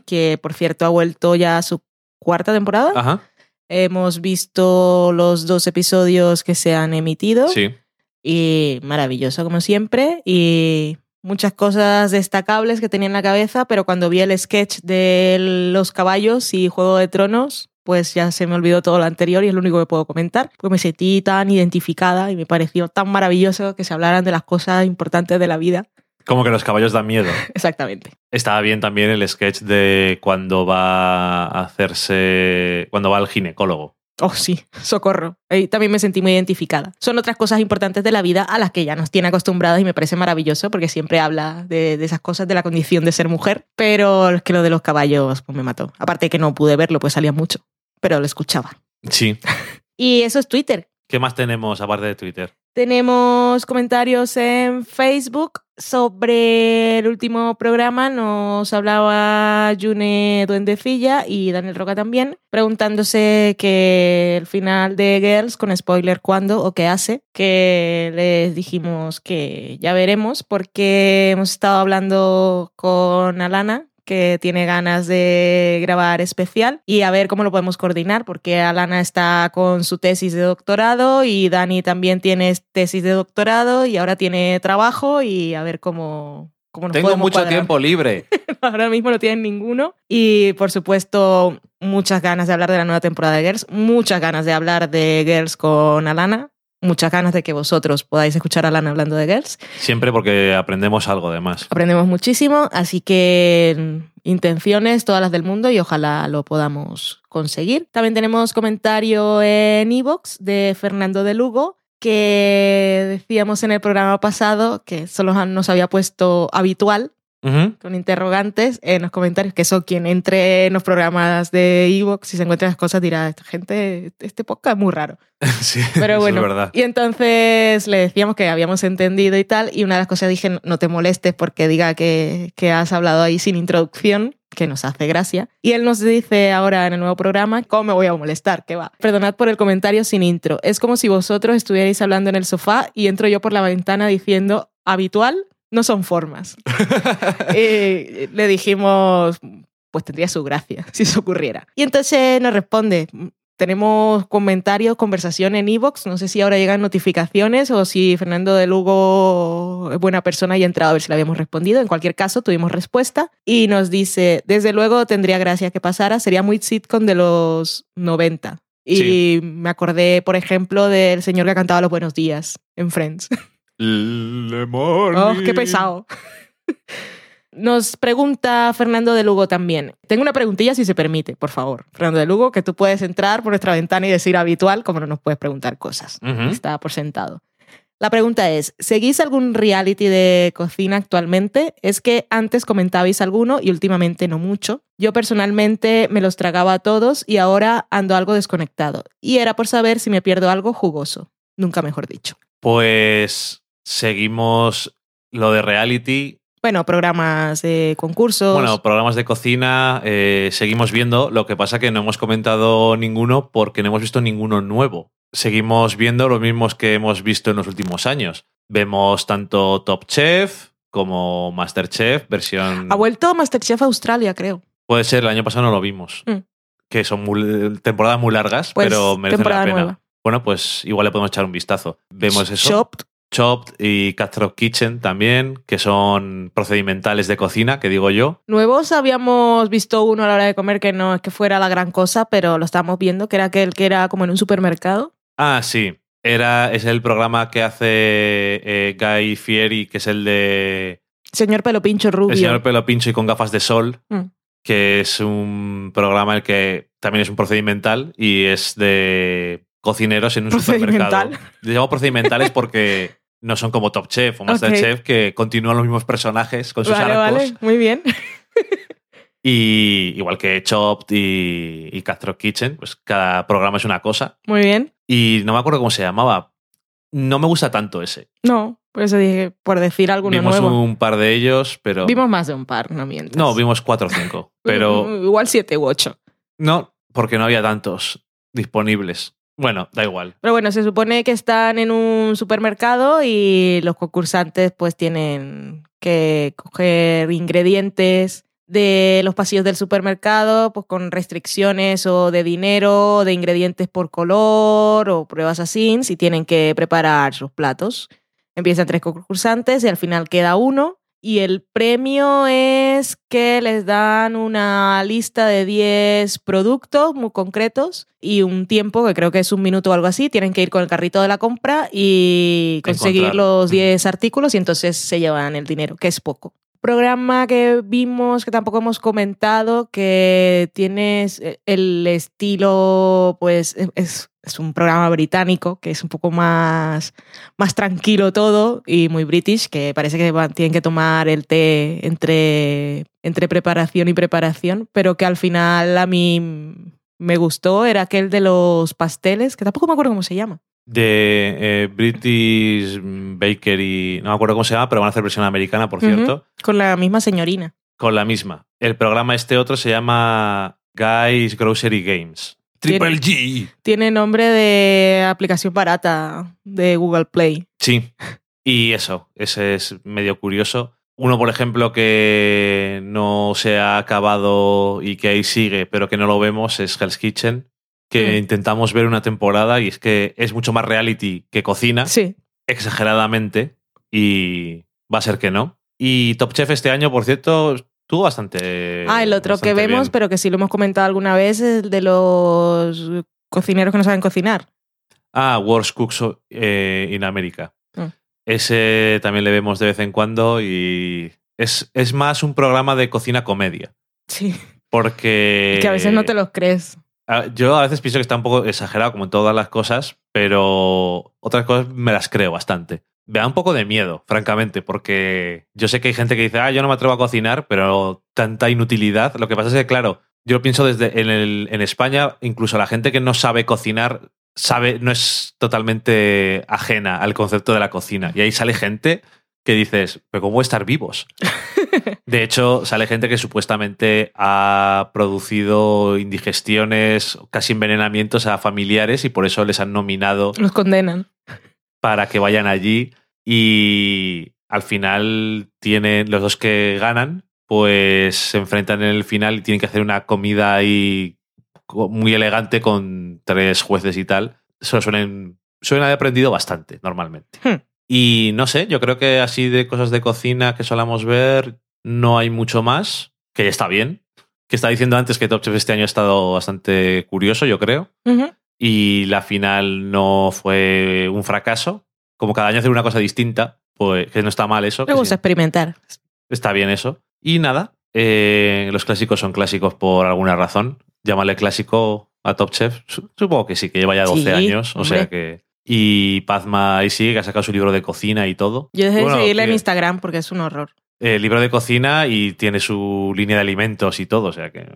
que por cierto ha vuelto ya a su cuarta temporada. Ajá. Hemos visto los dos episodios que se han emitido Sí. y maravilloso como siempre y muchas cosas destacables que tenía en la cabeza, pero cuando vi el sketch de los caballos y Juego de Tronos, pues ya se me olvidó todo lo anterior y es lo único que puedo comentar, porque me sentí tan identificada y me pareció tan maravilloso que se hablaran de las cosas importantes de la vida. Como que los caballos dan miedo. *laughs* Exactamente. Estaba bien también el sketch de cuando va a hacerse. cuando va al ginecólogo. Oh, sí, socorro. Ahí también me sentí muy identificada. Son otras cosas importantes de la vida a las que ya nos tiene acostumbradas y me parece maravilloso porque siempre habla de, de esas cosas, de la condición de ser mujer. Pero es que lo de los caballos pues, me mató. Aparte que no pude verlo, pues salía mucho, pero lo escuchaba. Sí. *laughs* Y eso es Twitter. ¿Qué más tenemos aparte de Twitter? Tenemos comentarios en Facebook sobre el último programa. Nos hablaba June Duendecilla y Daniel Roca también, preguntándose que el final de Girls, con spoiler cuándo o qué hace, que les dijimos que ya veremos porque hemos estado hablando con Alana que tiene ganas de grabar especial y a ver cómo lo podemos coordinar, porque Alana está con su tesis de doctorado y Dani también tiene tesis de doctorado y ahora tiene trabajo y a ver cómo, cómo nos Tengo mucho cuadrar. tiempo libre. *laughs* Ahora mismo no tienen ninguno. Y por supuesto, muchas ganas de hablar de la nueva temporada de Girls, muchas ganas de hablar de Girls con Alana, muchas ganas de que vosotros podáis escuchar a Alana hablando de Girls. Siempre porque aprendemos algo de más. Aprendemos muchísimo, así que mm, intenciones todas las del mundo y ojalá lo podamos conseguir. También tenemos comentario en iVoox de Fernando de Lugo que decíamos en el programa pasado que solo nos había puesto habitual Ujú. con interrogantes en los comentarios, que eso quien entre en los programas de Evox y se encuentra las cosas dirá, esta gente, este podcast es muy raro. *laughs* Sí, Pero eso bueno, es verdad. y entonces le decíamos que habíamos entendido y tal, y una de las cosas dije, no te molestes porque diga que, que has hablado ahí sin introducción, que nos hace gracia. Y él nos dice ahora en el nuevo programa, ¿cómo me voy a molestar? ¿Qué va? Perdonad por el comentario sin intro. Es como si vosotros estuvierais hablando en el sofá y entro yo por la ventana diciendo, habitual, no son formas. y *laughs* le dijimos, pues tendría su gracia si eso ocurriera. Y entonces nos responde, tenemos comentarios, conversación en Evox. No sé si ahora llegan notificaciones o si Fernando de Lugo es buena persona y ha entrado a ver si le habíamos respondido. En cualquier caso, tuvimos respuesta y nos dice, desde luego tendría gracia que pasara, sería muy sitcom de los 90. Y Sí. me acordé, por ejemplo, del señor que cantaba Los Buenos Días en Friends. *laughs* Oh, qué pesado. *laughs* Nos pregunta Fernando de Lugo también. Tengo una preguntilla si se permite, por favor. Fernando de Lugo, que tú puedes entrar por nuestra ventana y decir habitual, como no nos puedes preguntar cosas. Está por sentado. La pregunta es, ¿seguís algún reality de cocina actualmente? Es que antes comentabais alguno y últimamente no mucho. Yo personalmente me los tragaba a todos y ahora ando algo desconectado. Y era por saber si me pierdo algo jugoso. Nunca mejor dicho. Pues seguimos lo de reality. Bueno, programas de concursos. Bueno, programas de cocina eh, seguimos viendo. Lo que pasa que no hemos comentado ninguno porque no hemos visto ninguno nuevo. Seguimos viendo los mismos que hemos visto en los últimos años. Vemos tanto Top Chef como Masterchef, versión... ha vuelto Masterchef Australia, creo. Puede ser, el año pasado no lo vimos. Mm. Que son muy- temporadas muy largas, Pues, pero merecen la pena. nueva. Bueno, pues igual le podemos echar un vistazo. Vemos eso. Chopped. Chopped y Cutthroat Kitchen también, que son procedimentales de cocina, que digo yo. Nuevos habíamos visto uno a la hora de comer que no es que fuera la gran cosa, pero lo estábamos viendo, que era aquel que era como en un supermercado. Ah, sí. Era, es el programa que hace eh, Guy Fieri, que es el de Señor Pelo Pincho Rubio. El señor pelo pincho y con gafas de sol, Mm. que es un programa el que también es un procedimental y es de cocineros en un supermercado. Procedimental. Digamos procedimentales porque *laughs* no son como Top Chef o Masterchef que continúan los mismos personajes con sus Vale, arcos. vale, muy bien. Y igual que Chopped y, y Cutthroat Kitchen, pues cada programa es una cosa. Muy bien. Y no me acuerdo cómo se llamaba. No me gusta tanto ese. No, por eso dije, por decir alguno Vimos nuevo. un par de ellos, pero. Vimos más de un par, no mientas. No, vimos cuatro o cinco. *laughs* Pero Igual siete u ocho. no, porque no había tantos disponibles. Bueno, da igual. Pero bueno, se supone que están en un supermercado y los concursantes pues tienen que coger ingredientes de los pasillos del supermercado, pues con restricciones o de dinero, de ingredientes por color o pruebas así, si tienen que preparar sus platos. Empiezan tres concursantes y al final queda uno. Y el premio es que les dan una lista de 10 productos muy concretos y un tiempo, que creo que es un minuto o algo así. Tienen que ir con el carrito de la compra y conseguir los 10 artículos y entonces se llevan el dinero, que es poco. Programa que vimos, que tampoco hemos comentado, que tiene el estilo, pues es, es un programa británico, que es un poco más, más tranquilo todo y muy british, que parece que tienen que tomar el té entre, entre preparación y preparación, pero que al final a mí me gustó, era aquel de los pasteles, que tampoco me acuerdo cómo se llama. De eh, British Bakery, no me acuerdo cómo se llama, pero van a hacer versión americana, por cierto, Con la misma señorina. con la misma. El programa este otro se llama Guys Grocery Games. Triple G. Tiene nombre de aplicación barata de Google Play. Sí. Y eso, ese es medio curioso. Uno, por ejemplo, que no se ha acabado y que ahí sigue, pero que no lo vemos, es Hell's Kitchen, que Mm. intentamos ver una temporada y es que es mucho más reality que cocina, Sí. exageradamente, y va a ser que no. Y Top Chef este año, por cierto, estuvo bastante. ah, el otro que vemos, bien. pero que sí lo hemos comentado alguna vez, es el de los cocineros que no saben cocinar. Ah, Worst Cooks eh, in America. Mm. Ese también le vemos de vez en cuando y es, es más un programa de cocina comedia. Sí. Porque. que a veces no te los crees. Yo a veces pienso que está un poco exagerado, como en todas las cosas, pero otras cosas me las creo bastante. Me da un poco de miedo, francamente, porque yo sé que hay gente que dice, ah, yo no me atrevo a cocinar, pero tanta inutilidad. Lo que pasa es que, claro, yo pienso desde en, el- en España, incluso la gente que no sabe cocinar, sabe, no es totalmente ajena al concepto de la cocina. Y ahí sale gente que dices, pero ¿cómo estar vivos? *laughs* De hecho, sale gente que supuestamente ha producido indigestiones, casi envenenamientos a familiares y por eso les han nominado Los condenan. para que vayan allí y al final tienen los dos que ganan, pues se enfrentan en el final y tienen que hacer una comida ahí muy elegante con tres jueces y tal. Eso suelen, suelen haber aprendido bastante normalmente. Hmm. Y no sé, yo creo que así de cosas de cocina que solamos ver, no hay mucho más, que ya está bien. Que estaba diciendo antes que Top Chef este año ha estado bastante curioso, yo creo y la final no fue un fracaso. Como cada año hacer una cosa distinta, pues que no está mal eso. Me gusta sí, experimentar. está bien eso. Y nada, eh, los clásicos son clásicos por alguna razón. Llámale clásico a Top Chef. Su- Supongo que sí, que lleva ya 12 Sí, años, o sea que Y Pazma ahí sigue, que ha sacado su libro de cocina y todo. Yo dejé Bueno, de seguirle en que- Instagram porque es un horror. eh, libro de cocina y tiene su línea de alimentos y todo, o sea que...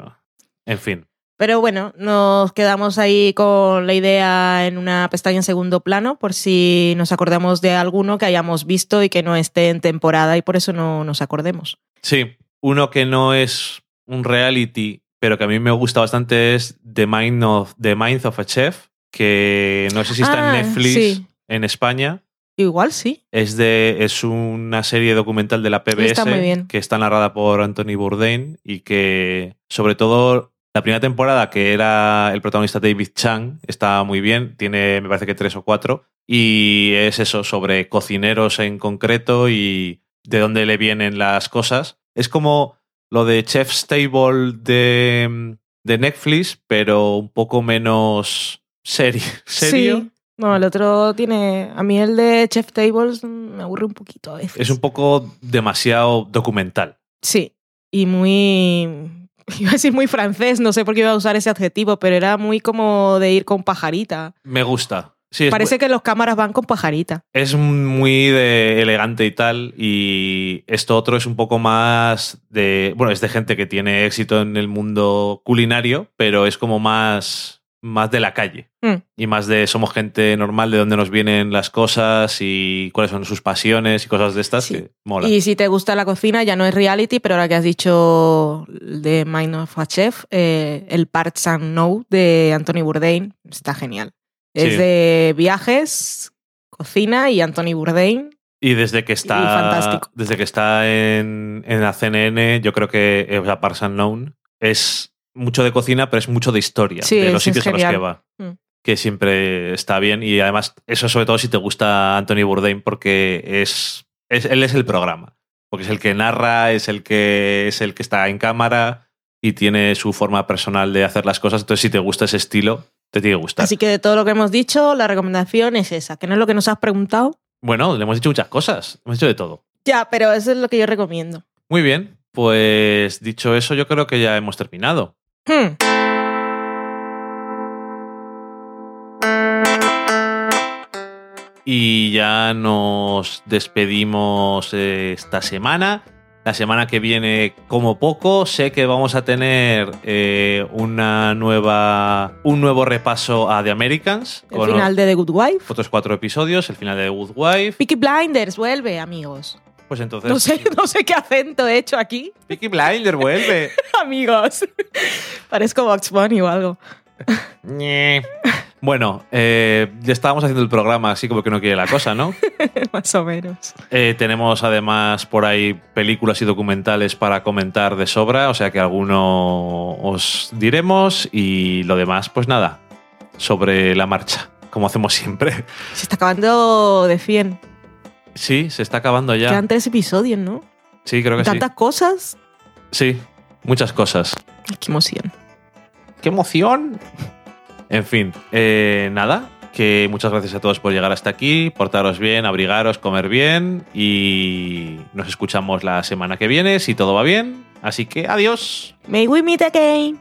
En fin. Pero bueno, nos quedamos ahí con la idea en una pestaña en segundo plano por si nos acordamos de alguno que hayamos visto y que no esté en temporada y por eso no nos acordemos. Sí, uno que no es un reality, pero que a mí me gusta bastante es The Mind of, The Mind of a Chef, que no sé si está Ah, en Netflix sí. en España. Igual sí. Es, de, es una serie documental de la PBS Está que está narrada por Anthony Bourdain y que, sobre todo, la primera temporada, que era el protagonista David Chang, está muy bien. Tiene, me parece que tres o cuatro. Y es eso, sobre cocineros en concreto y de dónde le vienen las cosas. Es como lo de Chef's Table de, de Netflix, pero un poco menos serio. ¿Serio? Sí. No, el otro tiene. A mí el de Chef Tables me aburre un poquito a veces. Es un poco demasiado documental. Sí. Y muy. *laughs* Iba a decir muy francés, no sé por qué iba a usar ese adjetivo, pero era muy como de ir con pajarita. Me gusta. Sí, Parece que los cámaras van con pajarita. es muy de elegante y tal. Y esto otro es un poco más de. Bueno, es de gente que tiene éxito en el mundo culinario, pero es como más, más de la calle. Mm. Y más de somos gente normal, de dónde nos vienen las cosas y cuáles son sus pasiones y cosas de estas Sí. que mola. Y si te gusta la cocina, ya no es reality, pero ahora que has dicho de Mind of a Chef, eh, el Parts and Know de Anthony Bourdain está genial. Es Sí. de viajes, cocina y Anthony Bourdain. Y desde que está, desde que está en, en la CNN, yo creo que eh, o sea, Parks Unknown es mucho de cocina, pero es mucho de historia, Sí, de los sitios a los que va. Mm. Que siempre está bien. Y además, eso sobre todo si te gusta Anthony Bourdain, porque es, es- él es el programa. Porque es el que narra, es el que, es el que está en cámara y tiene su forma personal de hacer las cosas. Entonces, si te gusta ese estilo, te tiene que gustar. Así que de todo lo que hemos dicho, la recomendación es esa, que no es lo que nos has preguntado. Bueno, le hemos dicho muchas cosas. Hemos dicho de todo. Ya, pero eso es lo que yo recomiendo. Muy bien, pues dicho eso, yo creo que ya hemos terminado. Hmm. Y ya nos despedimos esta semana. La semana que viene, como poco, sé que vamos a tener eh, una nueva, un nuevo repaso a The Americans. El final de The Good Wife. otros cuatro episodios, el final de The Good Wife. Peaky Blinders vuelve, amigos. Pues entonces. No sé, no sé qué acento he hecho aquí. Peaky Blinder vuelve. *laughs* Amigos. Parezco Box Bunny o algo. *laughs* Bueno, eh, ya estábamos haciendo el programa así como que no quiere la cosa, ¿no? *laughs* Más o menos. Eh, tenemos además por ahí películas y documentales para comentar de sobra, o sea que alguno os diremos y lo demás, pues nada, sobre la marcha, como hacemos siempre. Se está acabando de 100. Sí, se está acabando ya. Quedan tres episodios, ¿no? Sí, creo que sí. Tantas cosas. Sí, muchas cosas. Ay, Qué emoción. ¡Qué emoción! En fin, eh, nada, que muchas gracias a todos por llegar hasta aquí, portaros bien, abrigaros, comer bien y nos escuchamos la semana que viene si todo va bien. Así que adiós. May we meet again.